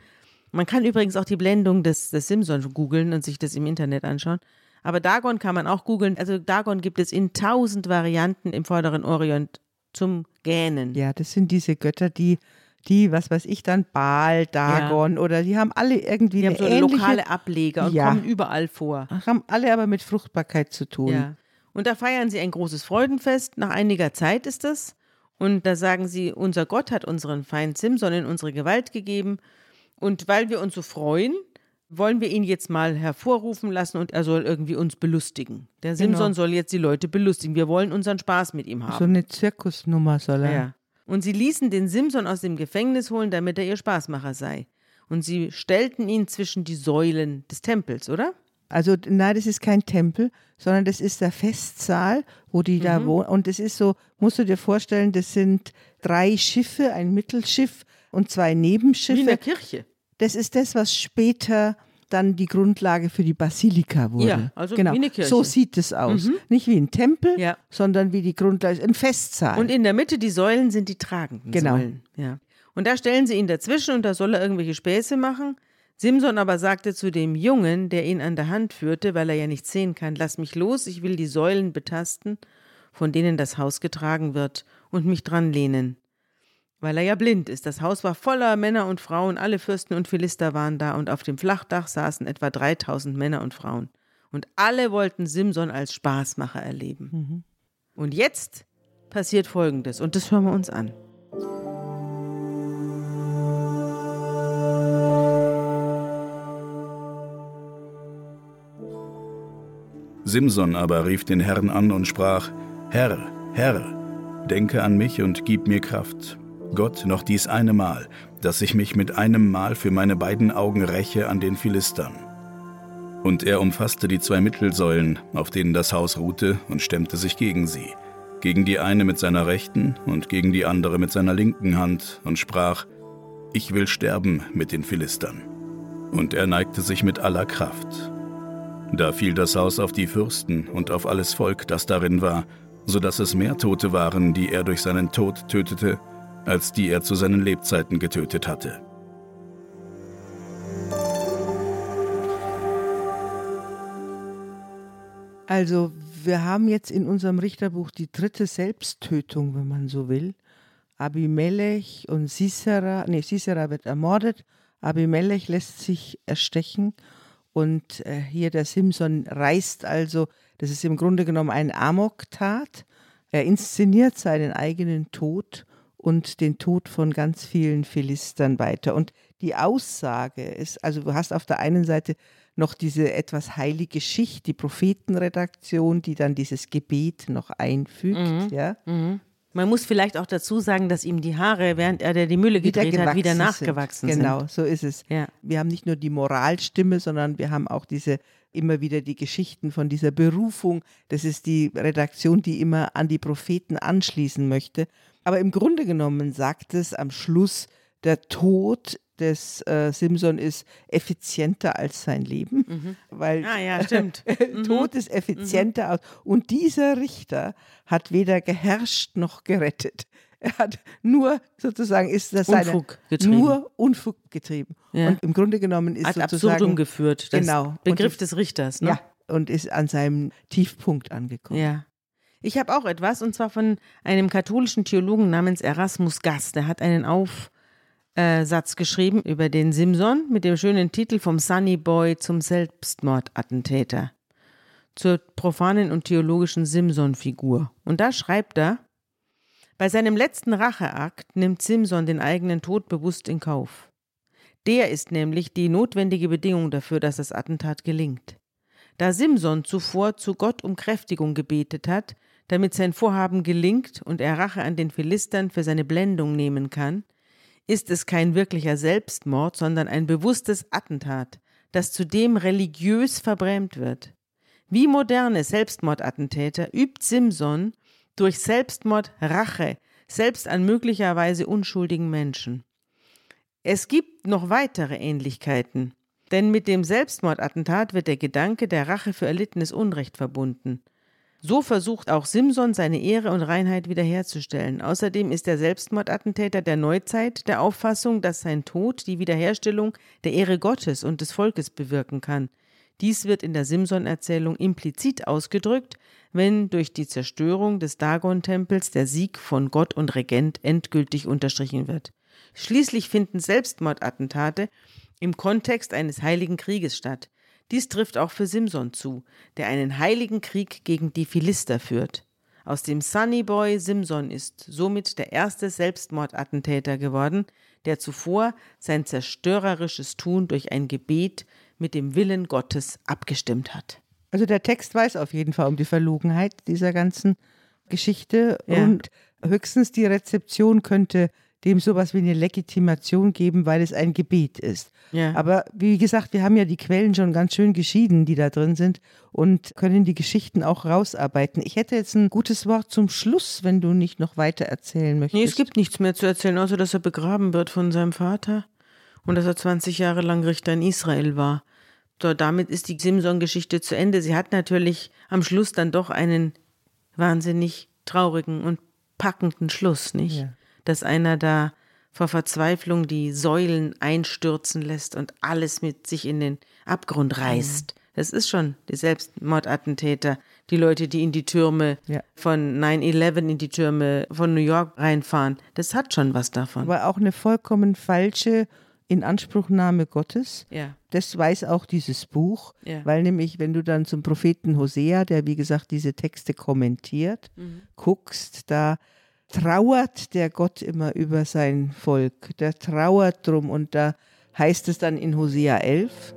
Man kann übrigens auch die Blendung des, des Simson googeln und sich das im Internet anschauen. Aber Dagon kann man auch googeln. Also Dagon gibt es in tausend Varianten im vorderen Orient zum Gähnen. Ja, das sind diese Götter, die die, was weiß ich dann, Baal, Dagon ja. oder die haben alle irgendwie die eine haben so ähnliche, lokale Ableger und ja. kommen überall vor. Haben alle aber mit Fruchtbarkeit zu tun. Ja. Und da feiern sie ein großes Freudenfest. Nach einiger Zeit ist das. Und da sagen sie, unser Gott hat unseren Feind Simson in unsere Gewalt gegeben. Und weil wir uns so freuen, wollen wir ihn jetzt mal hervorrufen lassen und er soll irgendwie uns belustigen. Der genau. Simson soll jetzt die Leute belustigen. Wir wollen unseren Spaß mit ihm haben. So eine Zirkusnummer soll er. Ja. Und sie ließen den Simson aus dem Gefängnis holen, damit er ihr Spaßmacher sei. Und sie stellten ihn zwischen die Säulen des Tempels, oder? Also nein, das ist kein Tempel, sondern das ist der Festsaal, wo die mhm. da wohnen. Und das ist so, musst du dir vorstellen, das sind drei Schiffe, ein Mittelschiff und zwei Nebenschiffe. Wie in der Kirche. Das ist das, was später dann die Grundlage für die Basilika wurde. Ja, also genau. wie eine Kirche. So sieht es aus. Nicht wie ein Tempel, Ja. sondern wie die Grundlage, ein Festsaal. Und in der Mitte die Säulen sind die tragenden Genau. Säulen. Ja. Und da stellen sie ihn dazwischen und da soll er irgendwelche Späße machen. Simson aber sagte zu dem Jungen, der ihn an der Hand führte, weil er ja nichts sehen kann, lass mich los, ich will die Säulen betasten, von denen das Haus getragen wird, und mich dran lehnen. Weil er ja blind ist. Das Haus war voller Männer und Frauen, alle Fürsten und Philister waren da, und auf dem Flachdach saßen etwa 3000 Männer und Frauen. Und alle wollten Simson als Spaßmacher erleben. Und jetzt passiert Folgendes, und das hören wir uns an. Simson aber rief den Herrn an und sprach, Herr, Herr, denke an mich und gib mir Kraft. Gott noch dies eine Mal, dass ich mich mit einem Mal für meine beiden Augen räche an den Philistern. Und er umfasste die zwei Mittelsäulen, auf denen das Haus ruhte, und stemmte sich gegen sie, gegen die eine mit seiner rechten und gegen die andere mit seiner linken Hand, und sprach, Ich will sterben mit den Philistern. Und er neigte sich mit aller Kraft. Da fiel das Haus auf die Fürsten und auf alles Volk, das darin war, so dass es mehr Tote waren, die er durch seinen Tod tötete, als die er zu seinen Lebzeiten getötet hatte. Also wir haben jetzt in unserem Richterbuch die dritte Selbsttötung, wenn man so will. Abimelech und Sisera, nee, Sisera wird ermordet, Abimelech lässt sich erstechen und äh, hier der Simson reist also, das ist im Grunde genommen eine Amok-Tat. Er inszeniert seinen eigenen Tod und den Tod von ganz vielen Philistern weiter. Und die Aussage ist, also du hast auf der einen Seite noch diese etwas heilige Schicht, die Prophetenredaktion, die dann dieses Gebet noch einfügt, ja. Man muss vielleicht auch dazu sagen, dass ihm die Haare, während er die Mühle gedreht hat, wieder gewachsen nachgewachsen sind. sind. Genau, so ist es. Ja. Wir haben nicht nur die Moralstimme, sondern wir haben auch diese immer wieder die Geschichten von dieser Berufung. Das ist die Redaktion, die immer an die Propheten anschließen möchte. Aber im Grunde genommen sagt es am Schluss, der Tod des äh, Simson ist effizienter als sein Leben, weil Ah ja, stimmt. [laughs] Tod ist effizienter aus. Und dieser Richter hat weder geherrscht noch gerettet. Er hat nur sozusagen ist das seine, Unfug getrieben. nur Unfug getrieben. Ja. Und im Grunde genommen ist Ad sozusagen absurdum geführt. Das Genau. Und Begriff es- des Richters. Ne? ja und ist an seinem Tiefpunkt angekommen. Ja. Ich habe auch etwas, und zwar von einem katholischen Theologen namens Erasmus Gast. Der hat einen Aufsatz geschrieben über den Simson mit dem schönen Titel Vom Sunny Boy zum Selbstmordattentäter. Zur profanen und theologischen Simson-Figur. Und da schreibt er, bei seinem letzten Racheakt nimmt Simson den eigenen Tod bewusst in Kauf. Der ist nämlich die notwendige Bedingung dafür, dass das Attentat gelingt. Da Simson zuvor zu Gott um Kräftigung gebetet hat, damit sein Vorhaben gelingt und er Rache an den Philistern für seine Blendung nehmen kann, ist es kein wirklicher Selbstmord, sondern ein bewusstes Attentat, das zudem religiös verbrämt wird. Wie moderne Selbstmordattentäter übt Simson durch Selbstmord Rache, selbst an möglicherweise unschuldigen Menschen. Es gibt noch weitere Ähnlichkeiten, denn mit dem Selbstmordattentat wird der Gedanke der Rache für erlittenes Unrecht verbunden. So versucht auch Simson seine Ehre und Reinheit wiederherzustellen. Außerdem ist der Selbstmordattentäter der Neuzeit der Auffassung, dass sein Tod die Wiederherstellung der Ehre Gottes und des Volkes bewirken kann. Dies wird in der Simson-Erzählung implizit ausgedrückt, wenn durch die Zerstörung des Dagon-Tempels der Sieg von Gott und Regent endgültig unterstrichen wird. Schließlich finden Selbstmordattentate im Kontext eines heiligen Krieges statt. Dies trifft auch für Simson zu, der einen heiligen Krieg gegen die Philister führt. Aus dem Sunny Boy Simson ist somit der erste Selbstmordattentäter geworden, der zuvor sein zerstörerisches Tun durch ein Gebet mit dem Willen Gottes abgestimmt hat. Also der Text weiß auf jeden Fall um die Verlogenheit dieser ganzen Geschichte Ja. und höchstens die Rezeption könnte dem sowas wie eine Legitimation geben, weil es ein Gebet ist. Ja. Aber wie gesagt, wir haben ja die Quellen schon ganz schön geschieden, die da drin sind und können die Geschichten auch rausarbeiten. Ich hätte jetzt ein gutes Wort zum Schluss, wenn du nicht noch weiter erzählen möchtest. Nee, es gibt nichts mehr zu erzählen, außer dass er begraben wird von seinem Vater und dass er 20 Jahre lang Richter in Israel war, So, damit ist die Simson-Geschichte zu Ende. Sie hat natürlich am Schluss dann doch einen wahnsinnig traurigen und packenden Schluss, nicht? Ja. Dass einer da vor Verzweiflung die Säulen einstürzen lässt und alles mit sich in den Abgrund reißt. Mhm. Das ist schon die Selbstmordattentäter, die Leute, die in die Türme ja. von 9-11 in die Türme von New York reinfahren. Das hat schon was davon. Aber auch eine vollkommen falsche Inanspruchnahme Gottes. Ja. Das weiß auch dieses Buch, ja. weil nämlich, wenn du dann zum Propheten Hosea, der wie gesagt diese Texte kommentiert, mhm. guckst, da trauert der Gott immer über sein Volk. Der trauert drum und da heißt es dann in Hosea 11,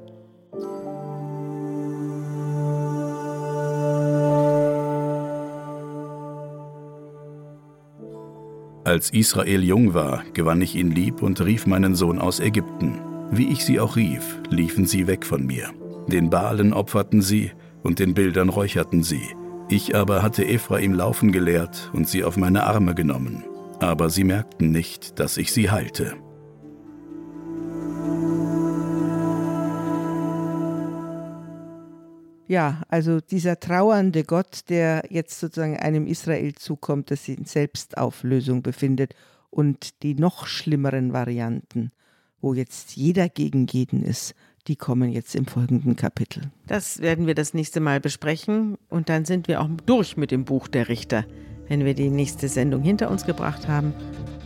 Als Israel jung war, gewann ich ihn lieb und rief meinen Sohn aus Ägypten. Wie ich sie auch rief, liefen sie weg von mir. Den Baalen opferten sie und den Bildern räucherten sie. Ich aber hatte Ephraim laufen gelehrt und sie auf meine Arme genommen. Aber sie merkten nicht, dass ich sie heilte. Ja, also dieser trauernde Gott, der jetzt sozusagen einem Israel zukommt, das sich in Selbstauflösung befindet und die noch schlimmeren Varianten, wo jetzt jeder gegen jeden ist, die kommen jetzt im folgenden Kapitel. Das werden wir das nächste Mal besprechen und dann sind wir auch durch mit dem Buch der Richter, wenn wir die nächste Sendung hinter uns gebracht haben.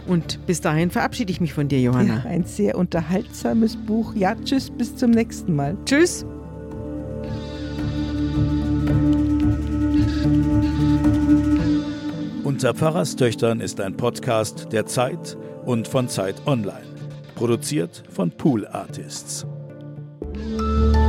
Und bis dahin verabschiede ich mich von dir, Johanna. Ja, ein sehr unterhaltsames Buch. Ja, tschüss, bis zum nächsten Mal. Tschüss. Unter Pfarrerstöchtern ist ein Podcast der Zeit und von Zeit Online. Produziert von Pool Artists. Música